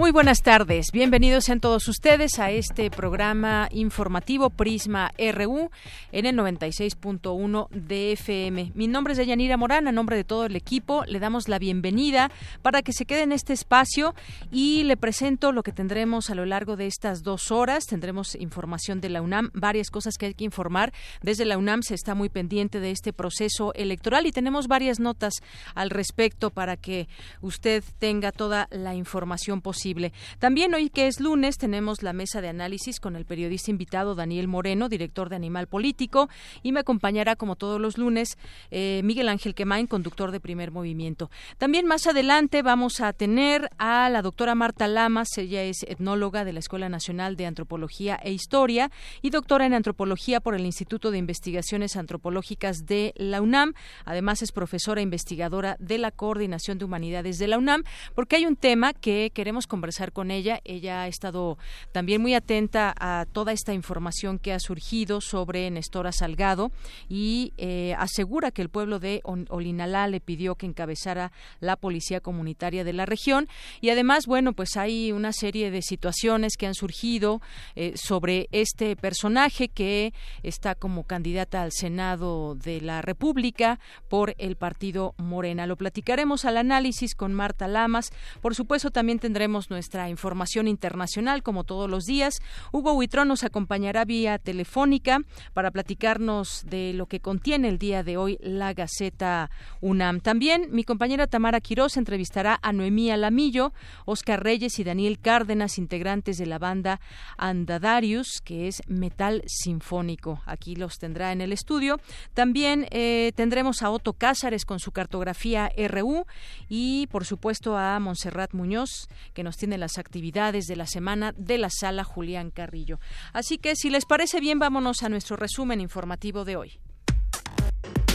Muy buenas tardes, bienvenidos en todos ustedes a este programa informativo Prisma RU en el 96.1 de FM. Mi nombre es Deyanira Morán, a nombre de todo el equipo le damos la bienvenida para que se quede en este espacio y le presento lo que tendremos a lo largo de estas dos horas. Tendremos información de la UNAM, varias cosas que hay que informar. Desde la UNAM se está muy pendiente de este proceso electoral y tenemos varias notas al respecto para que usted tenga toda la información posible también hoy que es lunes tenemos la mesa de análisis con el periodista invitado Daniel Moreno, director de Animal Político, y me acompañará como todos los lunes eh, Miguel Ángel Quemain, conductor de Primer Movimiento. También más adelante vamos a tener a la doctora Marta Lamas, ella es etnóloga de la Escuela Nacional de Antropología e Historia y doctora en Antropología por el Instituto de Investigaciones Antropológicas de la UNAM. Además es profesora investigadora de la Coordinación de Humanidades de la UNAM, porque hay un tema que queremos conversar con ella. Ella ha estado también muy atenta a toda esta información que ha surgido sobre Nestora Salgado y eh, asegura que el pueblo de Olinalá le pidió que encabezara la policía comunitaria de la región y además, bueno, pues hay una serie de situaciones que han surgido eh, sobre este personaje que está como candidata al Senado de la República por el partido Morena. Lo platicaremos al análisis con Marta Lamas. Por supuesto, también tendremos nuestra información internacional como todos los días. Hugo Huitrón nos acompañará vía telefónica para platicarnos de lo que contiene el día de hoy la Gaceta UNAM. También mi compañera Tamara Quiroz entrevistará a Noemí Alamillo, Oscar Reyes y Daniel Cárdenas, integrantes de la banda Andadarius, que es metal sinfónico. Aquí los tendrá en el estudio. También eh, tendremos a Otto Cázares con su cartografía RU y, por supuesto, a Montserrat Muñoz, que nos tiene las actividades de la semana de la sala Julián Carrillo. Así que si les parece bien, vámonos a nuestro resumen informativo de hoy.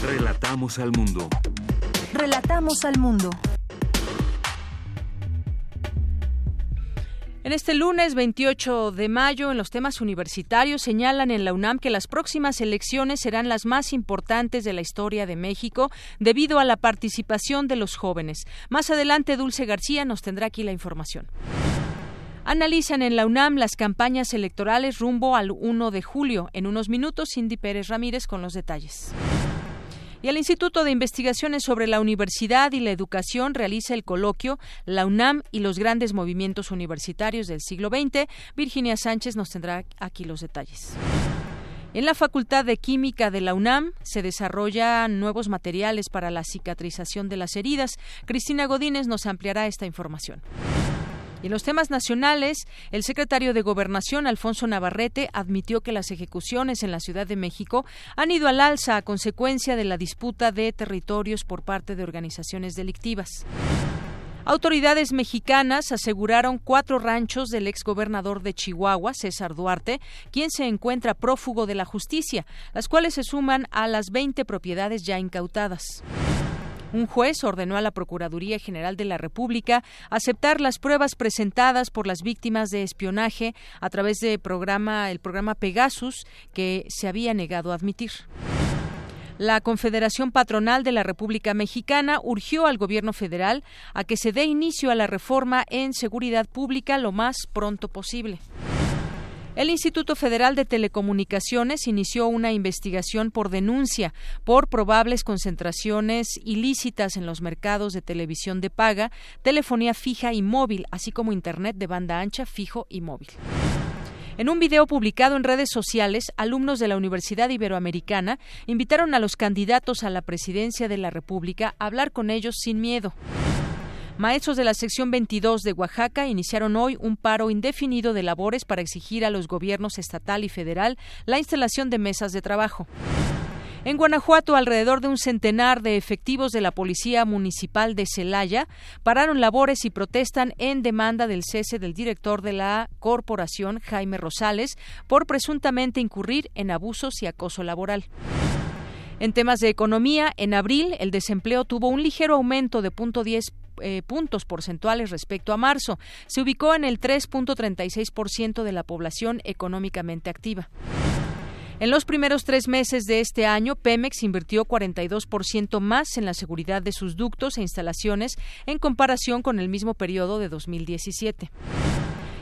Relatamos al mundo. Relatamos al mundo. En este lunes 28 de mayo, en los temas universitarios, señalan en la UNAM que las próximas elecciones serán las más importantes de la historia de México debido a la participación de los jóvenes. Más adelante, Dulce García nos tendrá aquí la información. Analizan en la UNAM las campañas electorales rumbo al 1 de julio. En unos minutos, Cindy Pérez Ramírez con los detalles y el Instituto de Investigaciones sobre la Universidad y la Educación realiza el coloquio La UNAM y los grandes movimientos universitarios del siglo XX. Virginia Sánchez nos tendrá aquí los detalles. En la Facultad de Química de la UNAM se desarrollan nuevos materiales para la cicatrización de las heridas. Cristina Godínez nos ampliará esta información. En los temas nacionales, el secretario de Gobernación, Alfonso Navarrete, admitió que las ejecuciones en la Ciudad de México han ido al alza a consecuencia de la disputa de territorios por parte de organizaciones delictivas. Autoridades mexicanas aseguraron cuatro ranchos del exgobernador de Chihuahua, César Duarte, quien se encuentra prófugo de la justicia, las cuales se suman a las 20 propiedades ya incautadas. Un juez ordenó a la Procuraduría General de la República aceptar las pruebas presentadas por las víctimas de espionaje a través del programa, programa Pegasus, que se había negado a admitir. La Confederación Patronal de la República Mexicana urgió al Gobierno federal a que se dé inicio a la reforma en seguridad pública lo más pronto posible. El Instituto Federal de Telecomunicaciones inició una investigación por denuncia por probables concentraciones ilícitas en los mercados de televisión de paga, telefonía fija y móvil, así como Internet de banda ancha, fijo y móvil. En un video publicado en redes sociales, alumnos de la Universidad Iberoamericana invitaron a los candidatos a la presidencia de la República a hablar con ellos sin miedo. Maestros de la sección 22 de Oaxaca iniciaron hoy un paro indefinido de labores para exigir a los gobiernos estatal y federal la instalación de mesas de trabajo. En Guanajuato, alrededor de un centenar de efectivos de la Policía Municipal de Celaya pararon labores y protestan en demanda del cese del director de la corporación, Jaime Rosales, por presuntamente incurrir en abusos y acoso laboral. En temas de economía, en abril el desempleo tuvo un ligero aumento de 0.10 eh, puntos porcentuales respecto a marzo. Se ubicó en el 3.36% de la población económicamente activa. En los primeros tres meses de este año, Pemex invirtió 42% más en la seguridad de sus ductos e instalaciones en comparación con el mismo periodo de 2017.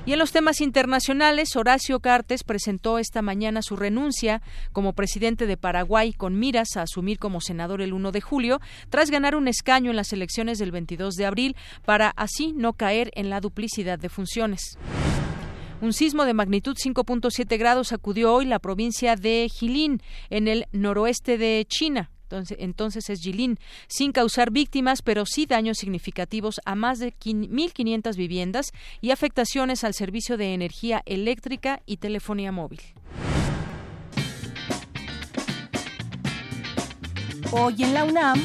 Y en los temas internacionales, Horacio Cartes presentó esta mañana su renuncia como presidente de Paraguay con miras a asumir como senador el 1 de julio, tras ganar un escaño en las elecciones del 22 de abril, para así no caer en la duplicidad de funciones. Un sismo de magnitud 5.7 grados sacudió hoy la provincia de Jilin, en el noroeste de China. Entonces, entonces, es Jilin, sin causar víctimas, pero sí daños significativos a más de 1.500 viviendas y afectaciones al servicio de energía eléctrica y telefonía móvil. Hoy en la UNAM,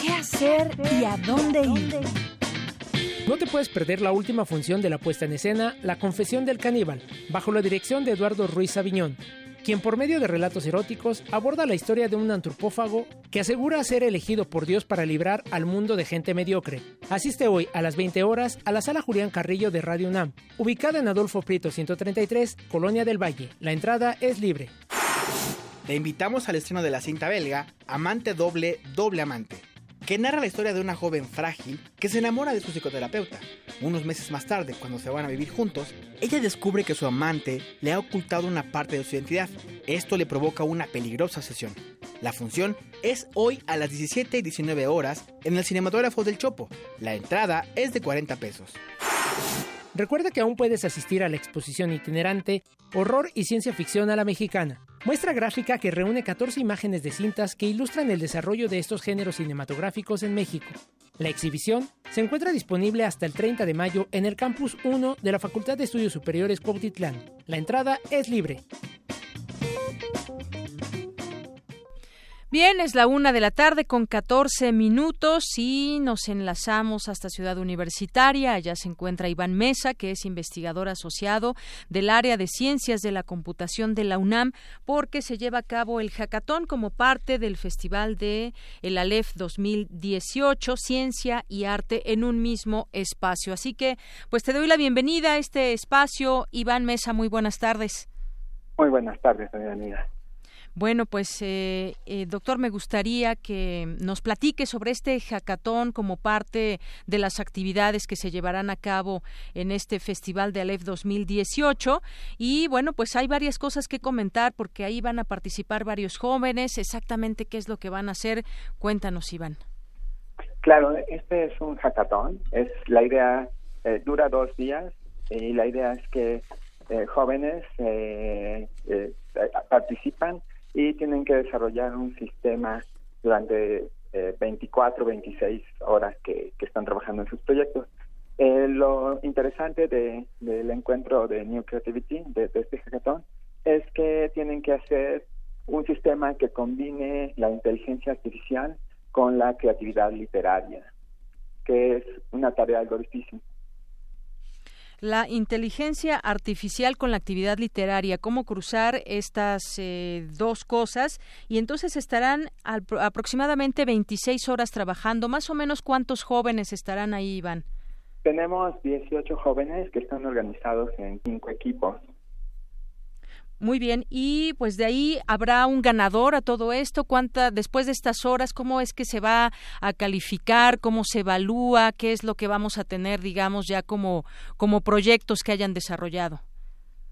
¿qué hacer y a dónde ir? No te puedes perder la última función de la puesta en escena, La Confesión del Caníbal, bajo la dirección de Eduardo Ruiz Aviñón, quien por medio de relatos eróticos aborda la historia de un antropófago que asegura ser elegido por Dios para librar al mundo de gente mediocre. Asiste hoy a las 20 horas a la sala Julián Carrillo de Radio UNAM, ubicada en Adolfo Prieto 133, Colonia del Valle. La entrada es libre. Te invitamos al estreno de la cinta belga Amante Doble, Doble Amante que narra la historia de una joven frágil que se enamora de su psicoterapeuta. Unos meses más tarde, cuando se van a vivir juntos, ella descubre que su amante le ha ocultado una parte de su identidad. Esto le provoca una peligrosa sesión. La función es hoy a las 17 y 19 horas en el cinematógrafo del Chopo. La entrada es de 40 pesos. Recuerda que aún puedes asistir a la exposición itinerante Horror y Ciencia Ficción a la Mexicana, muestra gráfica que reúne 14 imágenes de cintas que ilustran el desarrollo de estos géneros cinematográficos en México. La exhibición se encuentra disponible hasta el 30 de mayo en el Campus 1 de la Facultad de Estudios Superiores Cuautitlán. La entrada es libre. Bien, es la una de la tarde con 14 minutos y nos enlazamos hasta Ciudad Universitaria. Allá se encuentra Iván Mesa, que es investigador asociado del área de ciencias de la computación de la UNAM, porque se lleva a cabo el hackathon como parte del Festival de el Aleph 2018, Ciencia y Arte en un mismo espacio. Así que, pues te doy la bienvenida a este espacio. Iván Mesa, muy buenas tardes. Muy buenas tardes, amiga. Bueno, pues, eh, eh, doctor, me gustaría que nos platique sobre este hackathon como parte de las actividades que se llevarán a cabo en este Festival de Aleph 2018. Y bueno, pues hay varias cosas que comentar porque ahí van a participar varios jóvenes. Exactamente qué es lo que van a hacer. Cuéntanos, Iván. Claro, este es un hackathon. Es la idea eh, dura dos días y la idea es que jóvenes participan y tienen que desarrollar un sistema durante 24, eh, 26 horas que, están trabajando en sus proyectos. Eh, lo interesante de, del encuentro de New Creativity, de, este hackathon, es que tienen que hacer un sistema que combine la inteligencia artificial con la creatividad literaria, que es una tarea algo difícil la inteligencia artificial con la actividad literaria, cómo cruzar estas eh, dos cosas y entonces estarán aproximadamente 26 horas trabajando, más o menos cuántos jóvenes estarán ahí, Iván. Tenemos 18 jóvenes que están organizados en cinco equipos. Muy bien, y pues de ahí habrá un ganador a todo esto. ¿Cuánta después de estas horas cómo es que se va a calificar, cómo se evalúa, qué es lo que vamos a tener, digamos, ya como como proyectos que hayan desarrollado?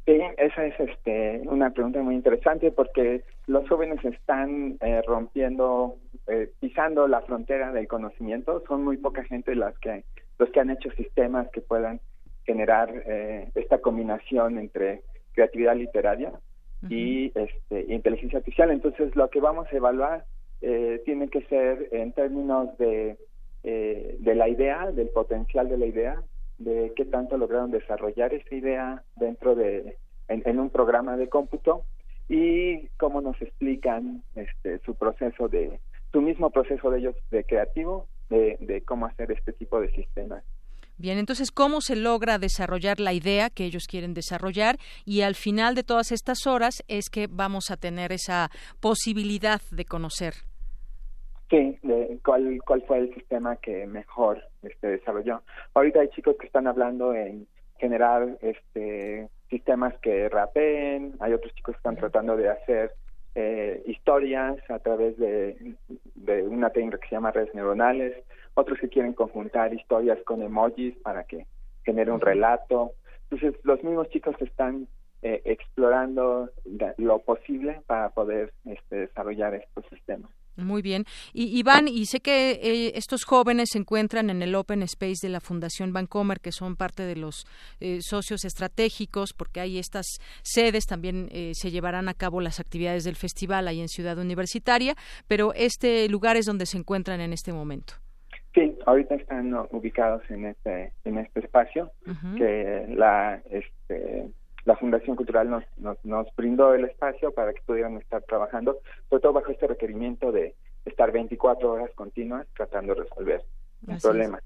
Sí, esa es este, una pregunta muy interesante porque los jóvenes están eh, rompiendo, eh, pisando la frontera del conocimiento. Son muy poca gente las que los que han hecho sistemas que puedan generar eh, esta combinación entre creatividad literaria y este, inteligencia artificial. Entonces, lo que vamos a evaluar eh, tiene que ser en términos de eh, de la idea, del potencial de la idea, de qué tanto lograron desarrollar esa idea dentro de en, un programa de cómputo y cómo nos explican este, su proceso de su mismo proceso de ellos de creativo de, de cómo hacer este tipo de sistemas. Bien, entonces, ¿cómo se logra desarrollar la idea que ellos quieren desarrollar? Y al final de todas estas horas es que vamos a tener esa posibilidad de conocer. Sí, de cuál, cuál fue el sistema que mejor este, desarrolló. Ahorita hay chicos que están hablando en generar este, sistemas que rapeen, hay otros chicos que están tratando de hacer eh, historias a través de, de una técnica que se llama redes neuronales, otros que quieren conjuntar historias con emojis para que genere un relato. Entonces, los mismos chicos están eh, explorando lo posible para poder este, desarrollar estos sistemas. Muy bien. Y Iván, y sé que eh, estos jóvenes se encuentran en el Open Space de la Fundación Bancomer, que son parte de los eh, socios estratégicos, porque hay estas sedes, también se llevarán a cabo las actividades del festival ahí en Ciudad Universitaria, pero este lugar es donde se encuentran en este momento. Sí, ahorita están ubicados en este en este espacio que la este la Fundación Cultural nos, nos, nos brindó el espacio para que pudieran estar trabajando, sobre todo bajo este requerimiento de estar 24 horas continuas tratando de resolver problema.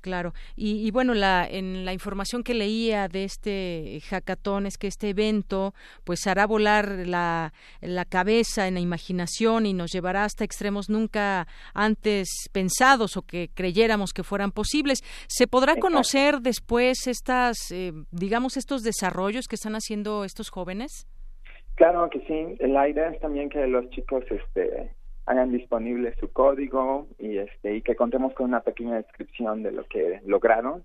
Claro. Y, bueno, la, en la información que leía de este hackathon es que este evento pues hará volar la, la cabeza en la imaginación y nos llevará hasta extremos nunca antes pensados o que creyéramos que fueran posibles. ¿Se podrá conocer después estas, eh, digamos, estos desarrollos que están haciendo estos jóvenes? Claro que sí. La idea es también que los chicos este, hagan disponible su código y este y que contemos con una pequeña descripción de lo que lograron.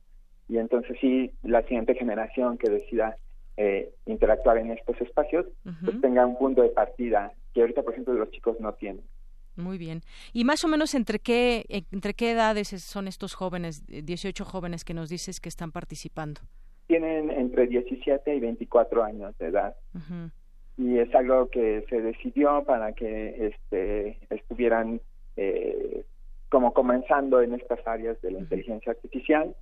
Y entonces sí la siguiente generación que decida eh, interactuar en estos espacios pues tenga un punto de partida que ahorita por ejemplo los chicos no tienen. Muy bien. ¿Y más o menos entre qué entre qué edades son estos jóvenes, 18 jóvenes que nos dices que están participando? Tienen entre 17 y 24 años de edad y es algo que se decidió para que este, estuvieran eh, como comenzando en estas áreas de la inteligencia artificial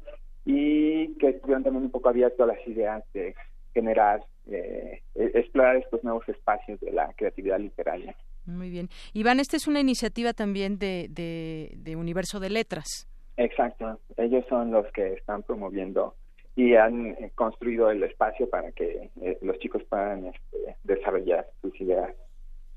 y que estuvieran también un poco abiertos a las ideas de generar, eh, e-, explorar estos nuevos espacios de la creatividad literaria. Muy bien. Iván, esta es una iniciativa también de, de, de Universo de Letras. Exacto. Ellos son los que están promoviendo y han eh, construido el espacio para que eh, los chicos puedan este, desarrollar sus ideas.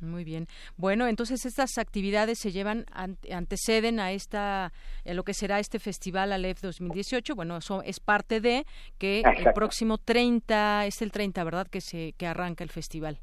Muy bien. Bueno, entonces estas actividades se llevan, anteceden a esta, a lo que será este festival Aleph 2018. Bueno, eso es parte de que el próximo 30, es el 30, ¿verdad? Que se, que arranca el festival.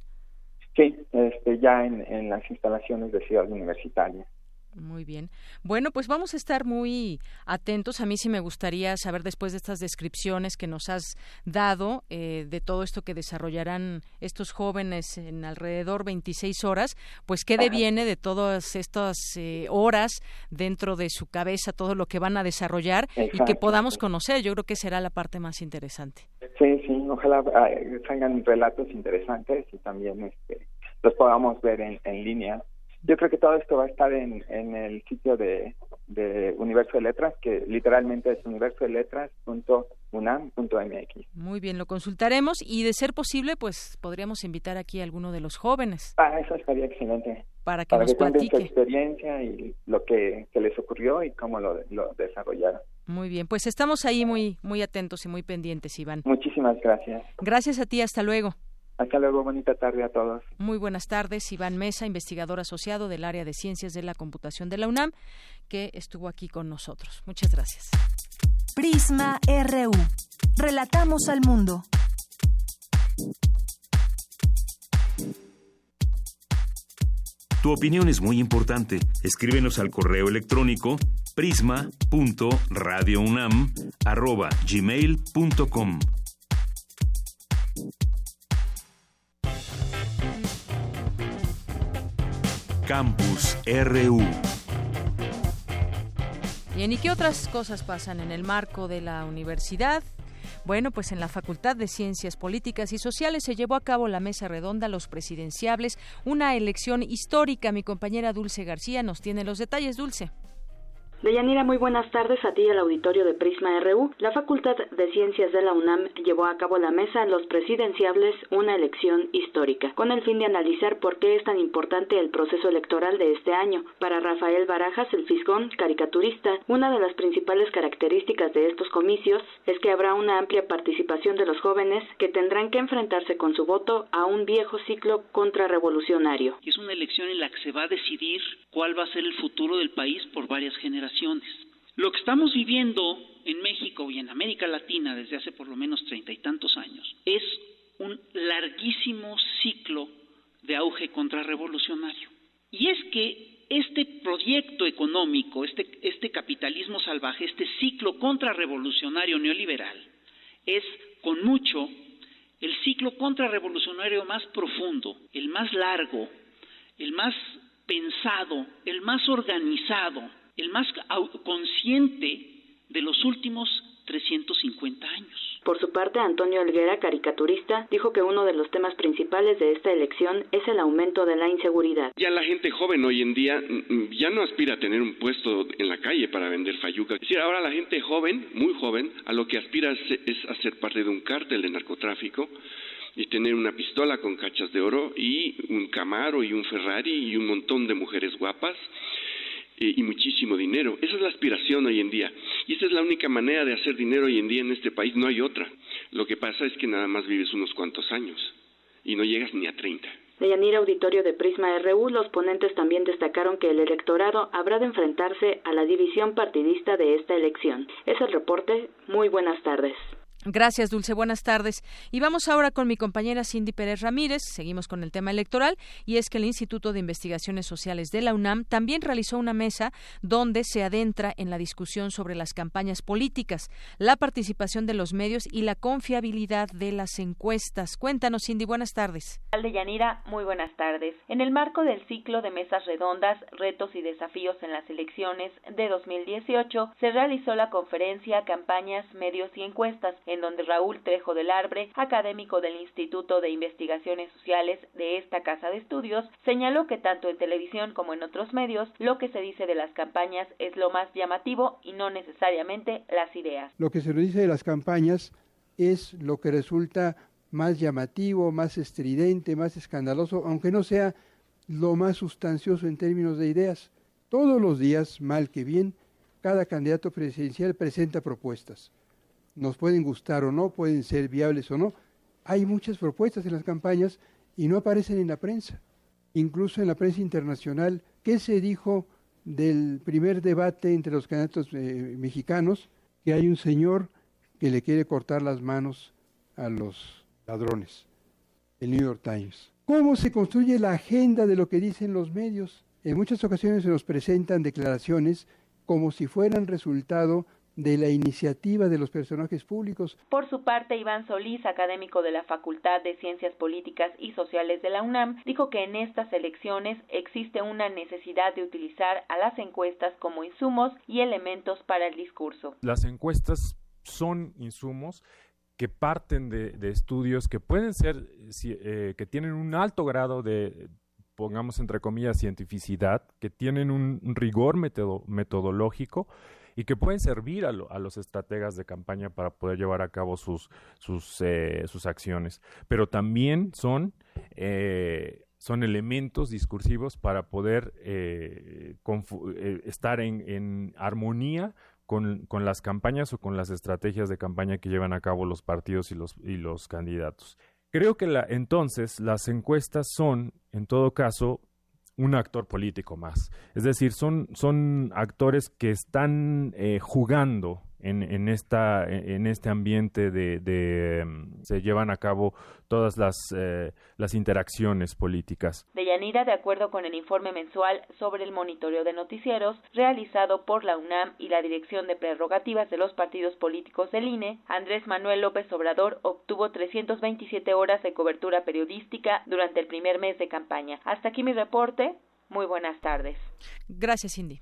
Sí, este, ya en, en las instalaciones de Ciudad Universitaria. Muy bien. Bueno, pues vamos a estar muy atentos. A mí sí me gustaría saber después de estas descripciones que nos has dado eh, de todo esto que desarrollarán estos jóvenes en alrededor 26 horas, pues qué deviene de todas estas eh, horas dentro de su cabeza, todo lo que van a desarrollar y que podamos conocer. Yo creo que será la parte más interesante. Sí, sí, ojalá ah, salgan relatos interesantes y también este, los podamos ver en, en línea yo creo que todo esto va a estar en, en el sitio de, de Universo de Letras, que literalmente es universodeletras.unam.mx. Muy bien, lo consultaremos y de ser posible, pues podríamos invitar aquí a alguno de los jóvenes. Ah, eso estaría excelente. Para que nos que su experiencia y lo que, les ocurrió y cómo lo, lo desarrollaron. Muy bien, pues estamos ahí muy, muy atentos y muy pendientes, Iván. Muchísimas gracias. Gracias a ti, hasta luego. Hasta luego, bonita tarde a todos. Muy buenas tardes, Iván Mesa, investigador asociado del área de Ciencias de la Computación de la UNAM, que estuvo aquí con nosotros. Muchas gracias. Prisma RU. Relatamos al mundo. Tu opinión es muy importante. Escríbenos al correo electrónico prisma.radiounam@gmail.com. Campus RU. Bien, ¿y qué otras cosas pasan en el marco de la universidad? Bueno, pues en la Facultad de Ciencias Políticas y Sociales se llevó a cabo la mesa redonda Los Presidenciables, una elección histórica. Mi compañera Dulce García nos tiene los detalles, Dulce. Deyanira, muy buenas tardes a ti y al auditorio de Prisma RU. La Facultad de Ciencias de la UNAM llevó a cabo la mesa Los Presidenciables, una elección histórica, con el fin de analizar por qué es tan importante el proceso electoral de este año. Para Rafael Barajas, el fisgón caricaturista, una de las principales características de estos comicios es que habrá una amplia participación de los jóvenes que tendrán que enfrentarse con su voto a un viejo ciclo contrarrevolucionario. Es una elección en la que se va a decidir cuál va a ser el futuro del país por varias generaciones lo que estamos viviendo en México y en América Latina desde hace por lo menos treinta y tantos años es un larguísimo ciclo de auge contrarrevolucionario. Y es que este proyecto económico, este, este capitalismo salvaje, este ciclo contrarrevolucionario neoliberal, es con mucho el ciclo contrarrevolucionario más profundo, el más largo, el más pensado, el más organizado, el más consciente de los últimos 350 años. Por su parte, Antonio Elguera, caricaturista, dijo que uno de los temas principales de esta elección es el aumento de la inseguridad. Ya la gente joven hoy en día mm, ya no aspira a tener un puesto en la calle para vender fayuca. Es decir, ahora la gente joven, muy joven, a lo que aspira es a ser parte de un cártel de narcotráfico y tener una pistola con cachas de oro y un Camaro y un Ferrari y un montón de mujeres guapas y muchísimo dinero. Esa es la aspiración hoy en día. Y esa es la única manera de hacer dinero hoy en día en este país. No hay otra. Lo que pasa es que nada más vives unos cuantos años y no llegas ni a 30. De Yanira Auditorio de Prisma RU, los ponentes también destacaron que el electorado habrá de enfrentarse a la división partidista de esta elección. Es el reporte. Muy buenas tardes. Gracias, Dulce. Buenas tardes. Y vamos ahora con mi compañera Cindy Pérez Ramírez. Seguimos con el tema electoral y es que el Instituto de Investigaciones Sociales de la UNAM también realizó una mesa donde se adentra en la discusión sobre las campañas políticas, la participación de los medios y la confiabilidad de las encuestas. Cuéntanos, Cindy. Buenas tardes. Yanira, muy buenas tardes. En el marco del ciclo de mesas redondas, retos y desafíos en las elecciones de 2018, se realizó la conferencia Campañas, Medios y Encuestas en donde Raúl Trejo del Arbre, académico del Instituto de Investigaciones Sociales de esta casa de estudios, señaló que tanto en televisión como en otros medios, lo que se dice de las campañas es lo más llamativo y no necesariamente las ideas. Lo que se nos dice de las campañas es lo que resulta más llamativo, más estridente, más escandaloso, aunque no sea lo más sustancioso en términos de ideas. Todos los días, mal que bien, cada candidato presidencial presenta propuestas nos pueden gustar o no, pueden ser viables o no. Hay muchas propuestas en las campañas y no aparecen en la prensa. Incluso en la prensa internacional, ¿qué se dijo del primer debate entre los candidatos eh, mexicanos? Que hay un señor que le quiere cortar las manos a los ladrones. El New York Times. ¿Cómo se construye la agenda de lo que dicen los medios? En muchas ocasiones se nos presentan declaraciones como si fueran resultado de la iniciativa de los personajes públicos. Por su parte, Iván Solís, académico de la Facultad de Ciencias Políticas y Sociales de la UNAM, dijo que en estas elecciones existe una necesidad de utilizar a las encuestas como insumos y elementos para el discurso. Las encuestas son insumos que parten de, estudios que pueden ser, eh, que tienen un alto grado de, pongamos entre comillas, cientificidad, que tienen un rigor metodológico, y que pueden servir a, los estrategas de campaña para poder llevar a cabo sus, sus, eh, sus acciones. Pero también son, eh, son elementos discursivos para poder eh, estar en, en armonía con, con, las campañas o con las estrategias de campaña que llevan a cabo los partidos y los, y los candidatos. Creo que la, entonces las encuestas son, en todo caso, un actor político más. Es decir, son, son actores que están eh, jugando en, en, esta, en este ambiente de, de mm, se llevan a cabo todas las, eh, las interacciones políticas. De Yanira, de acuerdo con el informe mensual sobre el monitoreo de noticieros realizado por la UNAM y la Dirección de Prerrogativas de los Partidos Políticos del INE, Andrés Manuel López Obrador obtuvo 327 horas de cobertura periodística durante el primer mes de campaña. Hasta aquí mi reporte. Muy buenas tardes. Gracias, Cindy.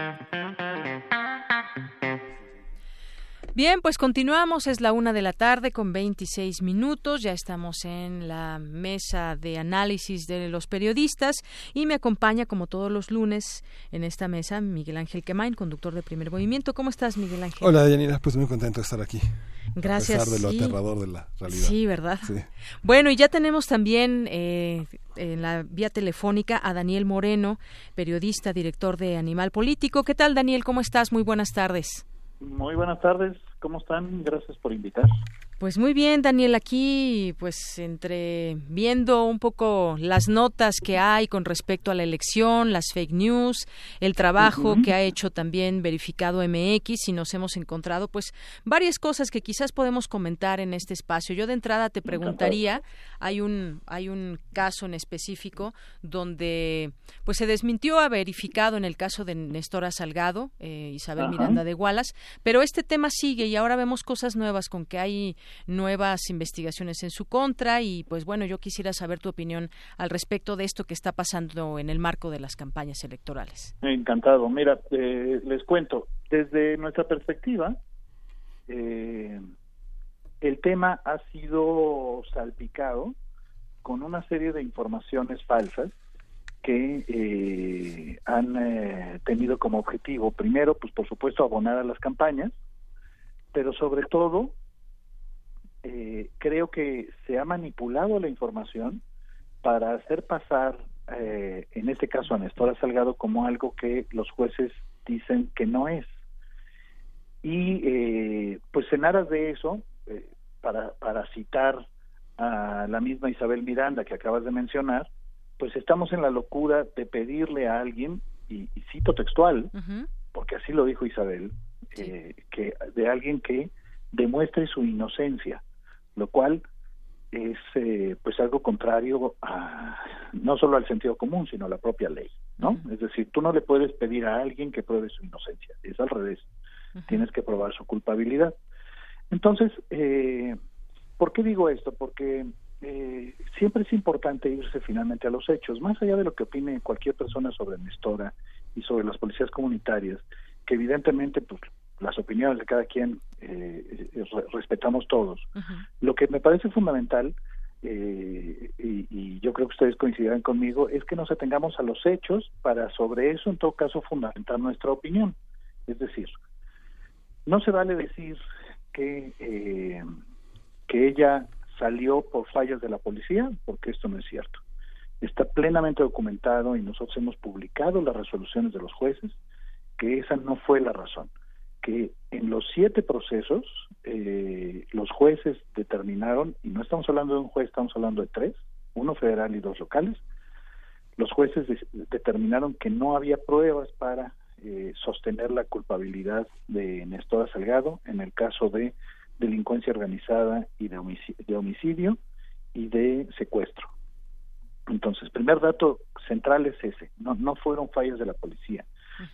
Bien, pues continuamos, es la una de la tarde con 26 minutos, ya estamos en la mesa de análisis de los periodistas y me acompaña como todos los lunes en esta mesa Miguel Ángel Quemain, conductor de Primer Movimiento. ¿Cómo estás, Miguel Ángel? Hola, Yanina, pues muy contento de estar aquí. Gracias. A pesar de lo aterrador de la realidad. Sí, ¿verdad? Bueno, y ya tenemos también eh, en la vía telefónica a Daniel Moreno, periodista, director de Animal Político. ¿Qué tal, Daniel? ¿Cómo estás? Muy buenas tardes. Muy buenas tardes, ¿cómo están? Gracias por invitar. Pues muy bien, Daniel, aquí pues entre viendo un poco las notas que hay con respecto a la elección, las fake news, el trabajo que ha hecho también verificado MX y nos hemos encontrado pues varias cosas que quizás podemos comentar en este espacio. Yo de entrada te preguntaría, hay un hay un caso en específico donde pues se desmintió a verificado en el caso de Nestora Salgado, eh, Isabel Miranda de Gualas, pero este tema sigue y ahora vemos cosas nuevas con que hay nuevas investigaciones en su contra y pues bueno, yo quisiera saber tu opinión al respecto de esto que está pasando en el marco de las campañas electorales. Encantado. Mira, eh, les cuento, desde nuestra perspectiva, eh, el tema ha sido salpicado con una serie de informaciones falsas que eh, han tenido como objetivo, primero, pues por supuesto, abonar a las campañas, pero sobre todo eh, creo que se ha manipulado la información para hacer pasar, eh, en este caso a Nestora Salgado, como algo que los jueces dicen que no es. Y eh, pues en aras de eso, para, para citar a la misma Isabel Miranda que acabas de mencionar, pues estamos en la locura de pedirle a alguien, y, cito textual, porque así lo dijo Isabel, que de alguien que demuestre su inocencia lo cual es eh, pues algo contrario a no solo al sentido común sino a la propia ley no es decir tú no le puedes pedir a alguien que pruebe su inocencia es al revés tienes que probar su culpabilidad. Entonces eh, por qué digo esto porque eh, siempre es importante irse finalmente a los hechos más allá de lo que opine cualquier persona sobre Nestora y sobre las policías comunitarias que evidentemente pues las opiniones de cada quien eh, eh, respetamos todos. Lo que me parece fundamental, eh, y, yo creo que ustedes coincidirán conmigo, es que nos atengamos a los hechos para sobre eso, en todo caso, fundamentar nuestra opinión. Es decir, no se vale decir que, que ella salió por fallas de la policía, porque esto no es cierto. Está plenamente documentado y nosotros hemos publicado las resoluciones de los jueces que esa no fue la razón que en los siete procesos eh, los jueces determinaron, y no estamos hablando de un juez, estamos hablando de tres, uno federal y dos locales, los jueces determinaron que no había pruebas para eh, sostener la culpabilidad de Néstor Salgado en el caso de delincuencia organizada y de homicidio, de homicidio y de secuestro. Entonces, primer dato central es ese, no, no fueron fallas de la policía,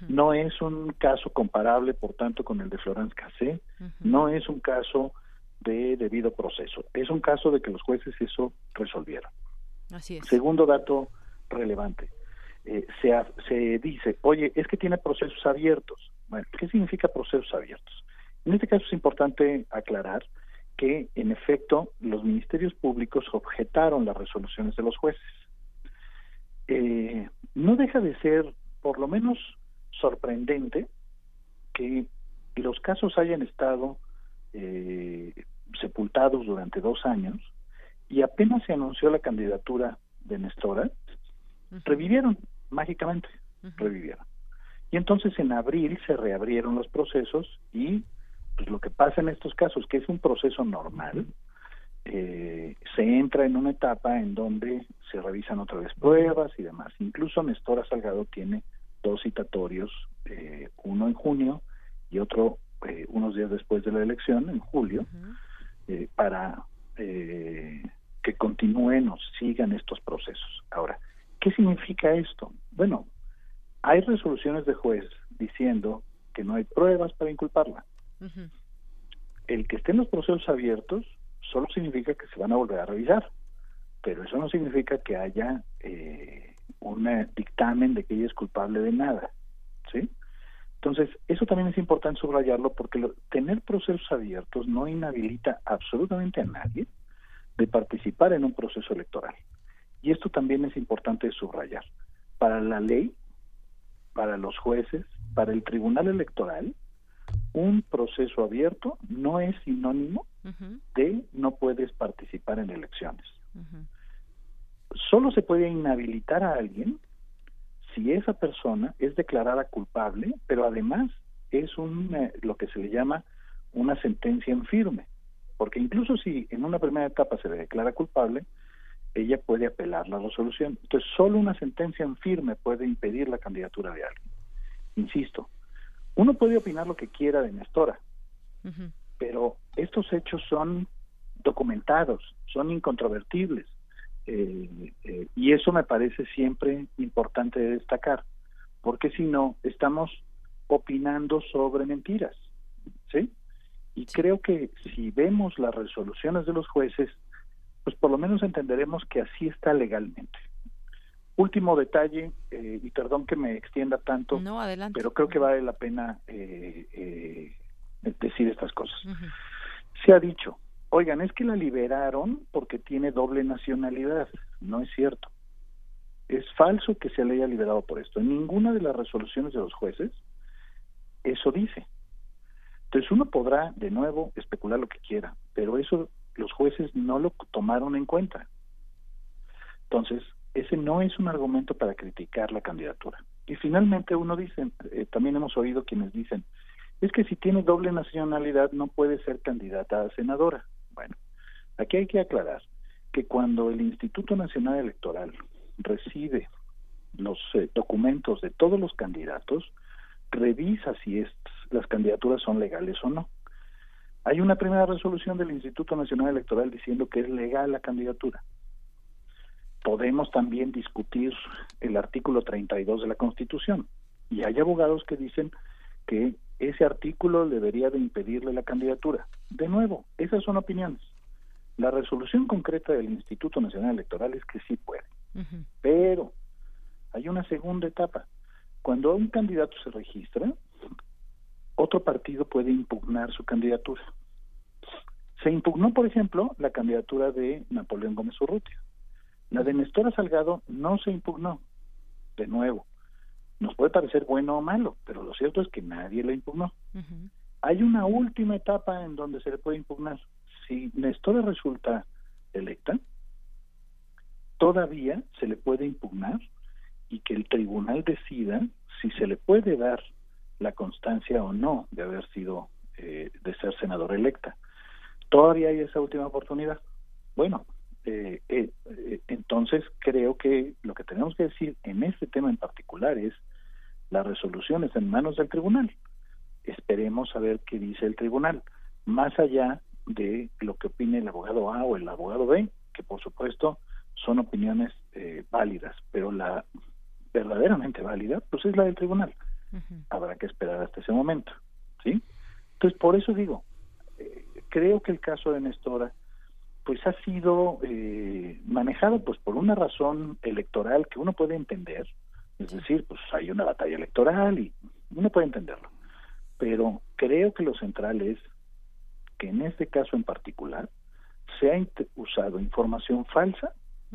no es un caso comparable, por tanto, con el de Florence Cassé, no es un caso de debido proceso, es un caso de que los jueces eso resolvieron. Así es. Segundo dato relevante, eh, se, se dice, oye, es que tiene procesos abiertos. Bueno, ¿qué significa procesos abiertos? En este caso es importante aclarar que, en efecto, los ministerios públicos objetaron las resoluciones de los jueces. Eh, no deja de ser, por lo menos sorprendente que los casos hayan estado eh, sepultados durante dos años y apenas se anunció la candidatura de Nestora, revivieron mágicamente, revivieron. Y entonces en abril se reabrieron los procesos y pues lo que pasa en estos casos, que es un proceso normal, eh, se entra en una etapa en donde se revisan otra vez pruebas y demás. Incluso Nestora Salgado tiene dos citatorios, eh, uno en junio y otro eh, unos días después de la elección, en julio, eh, para que continúen o sigan estos procesos. Ahora, ¿qué significa esto? Bueno, hay resoluciones de juez diciendo que no hay pruebas para inculparla. el que estén los procesos abiertos solo significa que se van a volver a revisar, pero eso no significa que haya eh, un dictamen de que ella es culpable de nada, ¿sí? Entonces, eso también es importante subrayarlo porque tener procesos abiertos no inhabilita absolutamente a nadie de participar en un proceso electoral. Y esto también es importante subrayar. Para la ley, para los jueces, para el Tribunal Electoral, un proceso abierto no es sinónimo de no puedes participar en elecciones. Solo se puede inhabilitar a alguien si esa persona es declarada culpable, pero además es un eh, lo que se le llama una sentencia en firme, porque incluso si en una primera etapa se le declara culpable, ella puede apelar la resolución. Entonces, solo una sentencia en firme puede impedir la candidatura de alguien. Insisto, uno puede opinar lo que quiera de Nestora, pero estos hechos son documentados, son incontrovertibles. Eh, eh, y eso me parece siempre importante destacar, porque si no, estamos opinando sobre mentiras, ¿sí? Y creo que si vemos las resoluciones de los jueces, pues por lo menos entenderemos que así está legalmente. Último detalle, eh, y perdón que me extienda tanto, pero creo que vale la pena decir estas cosas. Se ha dicho, oigan, es que la liberaron porque tiene doble nacionalidad. No es cierto. Es falso que se le haya liberado por esto. En ninguna de las resoluciones de los jueces eso dice. Entonces uno podrá, de nuevo, especular lo que quiera, pero eso los jueces no lo tomaron en cuenta. Entonces, ese no es un argumento para criticar la candidatura. Y finalmente uno dice, eh, también hemos oído quienes dicen, es que si tiene doble nacionalidad no puede ser candidata a senadora. Bueno, aquí hay que aclarar que cuando el Instituto Nacional Electoral recibe los eh, documentos de todos los candidatos, revisa si las candidaturas son legales o no. Hay una primera resolución del Instituto Nacional Electoral diciendo que es legal la candidatura. Podemos también discutir el artículo 32 de la Constitución. Y hay abogados que dicen que ese artículo debería de impedirle la candidatura. De nuevo, esas son opiniones. La resolución concreta del Instituto Nacional Electoral es que sí puede. Pero hay una segunda etapa. Cuando un candidato se registra, otro partido puede impugnar su candidatura. Se impugnó, por ejemplo, la candidatura de Napoleón Gómez Urrutia. La de Nestora Salgado no se impugnó. De nuevo, nos puede parecer bueno o malo, pero lo cierto es que nadie la impugnó. Hay una última etapa en donde se le puede impugnar. Si Néstor resulta electa, todavía se le puede impugnar y que el tribunal decida si se le puede dar la constancia o no de haber sido, eh, de ser senador electa. Todavía hay esa última oportunidad. Bueno, eh, eh, entonces creo que lo que tenemos que decir en este tema en particular es la resolución está en manos del tribunal. Esperemos a ver qué dice el tribunal, más allá de lo que opine el abogado A o el abogado B, que por supuesto son opiniones eh, válidas, pero la verdaderamente válida pues es la del tribunal. Habrá que esperar hasta ese momento, ¿sí? Entonces por eso digo, creo que el caso de Nestora pues ha sido eh, manejado pues por una razón electoral que uno puede entender, es decir, pues hay una batalla electoral y uno puede entenderlo, pero creo que lo central es que en este caso en particular se ha usado información falsa,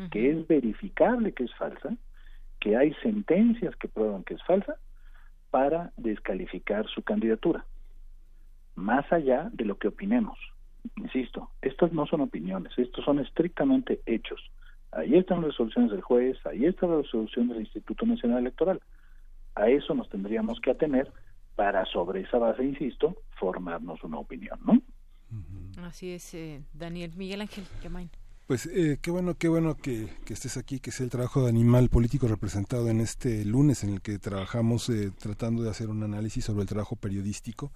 que es verificable que es falsa, que hay sentencias que prueban que es falsa, para descalificar su candidatura, más allá de lo que opinemos. Insisto, estas no son opiniones, estos son estrictamente hechos. Ahí están las resoluciones del juez, ahí está la resolución del Instituto Nacional Electoral. A eso nos tendríamos que atener para, sobre esa base, insisto, formarnos una opinión, ¿no? Así es, eh, Daniel. Miguel Ángel. Pues eh, qué bueno, qué bueno que, estés aquí, que es el trabajo de Animal Político representado en este lunes en el que trabajamos eh, tratando de hacer un análisis sobre el trabajo periodístico.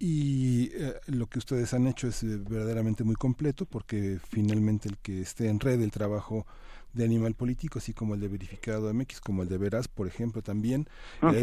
Y eh, lo que ustedes han hecho es verdaderamente muy completo porque finalmente el que esté en red el trabajo de Animal Político, así como el de Verificado MX, como el de Veraz, por ejemplo, también, eh,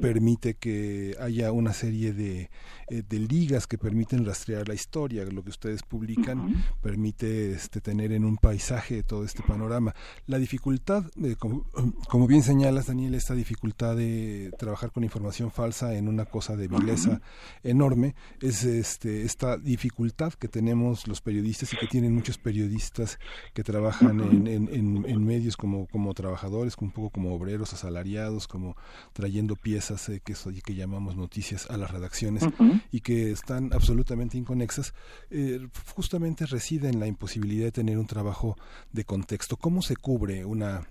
permite que haya una serie de, eh, de, ligas que permiten rastrear la historia, lo que ustedes publican permite este, tener en un paisaje todo este panorama. La dificultad, como, como, bien señalas, Daniel, esta dificultad de trabajar con información falsa en una cosa de vileza enorme, es este, esta dificultad que tenemos los periodistas y que tienen muchos periodistas que trabajan en, en, medios como, como trabajadores, un poco como obreros asalariados, como trayendo piezas eh, que, que llamamos noticias a las redacciones y que están absolutamente inconexas, eh, justamente reside en la imposibilidad de tener un trabajo de contexto. ¿Cómo se cubre una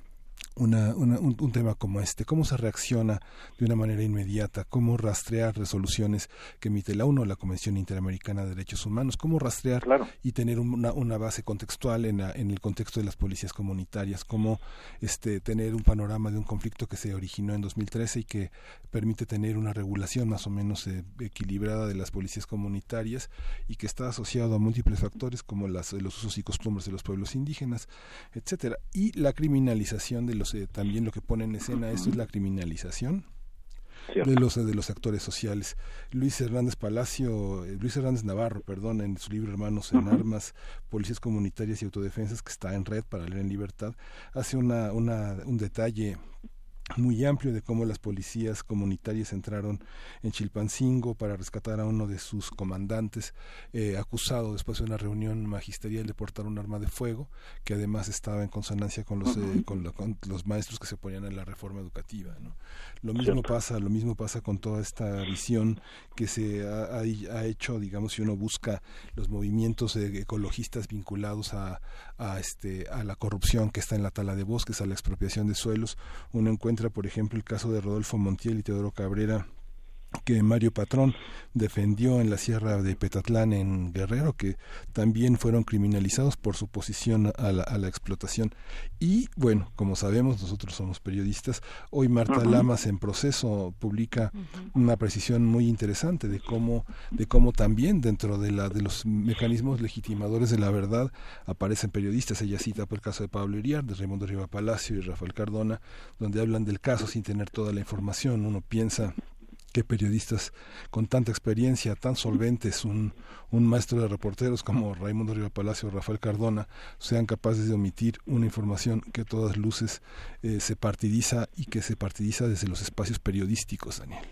una, un, tema como este? ¿Cómo se reacciona de una manera inmediata? ¿Cómo rastrear resoluciones que emite la ONU, la Convención Interamericana de Derechos Humanos? ¿Cómo rastrear y tener una, una base contextual en, en, el contexto de las policías comunitarias? ¿Cómo este, tener un panorama de un conflicto que se originó en 2013 y que permite tener una regulación más o menos eh, equilibrada de las policías comunitarias y que está asociado a múltiples factores como las, los usos y costumbres de los pueblos indígenas, etcétera? Y la criminalización de eh, también lo que pone en escena esto es la criminalización de los de los actores sociales. Luis Hernández Palacio, eh, Luis Hernández Navarro, perdón, en su libro Hermanos en Armas, Policías Comunitarias y Autodefensas, que está en red para leer en libertad, hace una, una, un detalle muy amplio de cómo las policías comunitarias entraron en Chilpancingo para rescatar a uno de sus comandantes, eh, acusado después de una reunión magisterial de portar un arma de fuego, que además estaba en consonancia con los, eh, con, los maestros que se ponían en la reforma educativa. ¿no? Lo mismo pasa, lo mismo pasa con toda esta visión que se ha, ha, hecho, digamos, si uno busca los movimientos eh, ecologistas vinculados a, a, este, a la corrupción que está en la tala de bosques, a la expropiación de suelos, uno encuentra por ejemplo, el caso de Rodolfo Montiel y Teodoro Cabrera que Mario Patrón defendió en la sierra de Petatlán en Guerrero, que también fueron criminalizados por su posición a la, explotación. Y bueno, como sabemos, nosotros somos periodistas. Hoy Marta Lamas en proceso publica una precisión muy interesante de cómo, de cómo también dentro de, la, de los mecanismos legitimadores de la verdad aparecen periodistas. Ella cita por el caso de Pablo Iriar, de Raimundo Riva Palacio y Rafael Cardona, donde hablan del caso sin tener toda la información. Uno piensa qué periodistas con tanta experiencia, tan solventes, un, un maestro de reporteros como Raimundo Riva Palacio o Rafael Cardona, sean capaces de omitir una información que a todas luces eh, se partidiza y que se partidiza desde los espacios periodísticos, Daniel.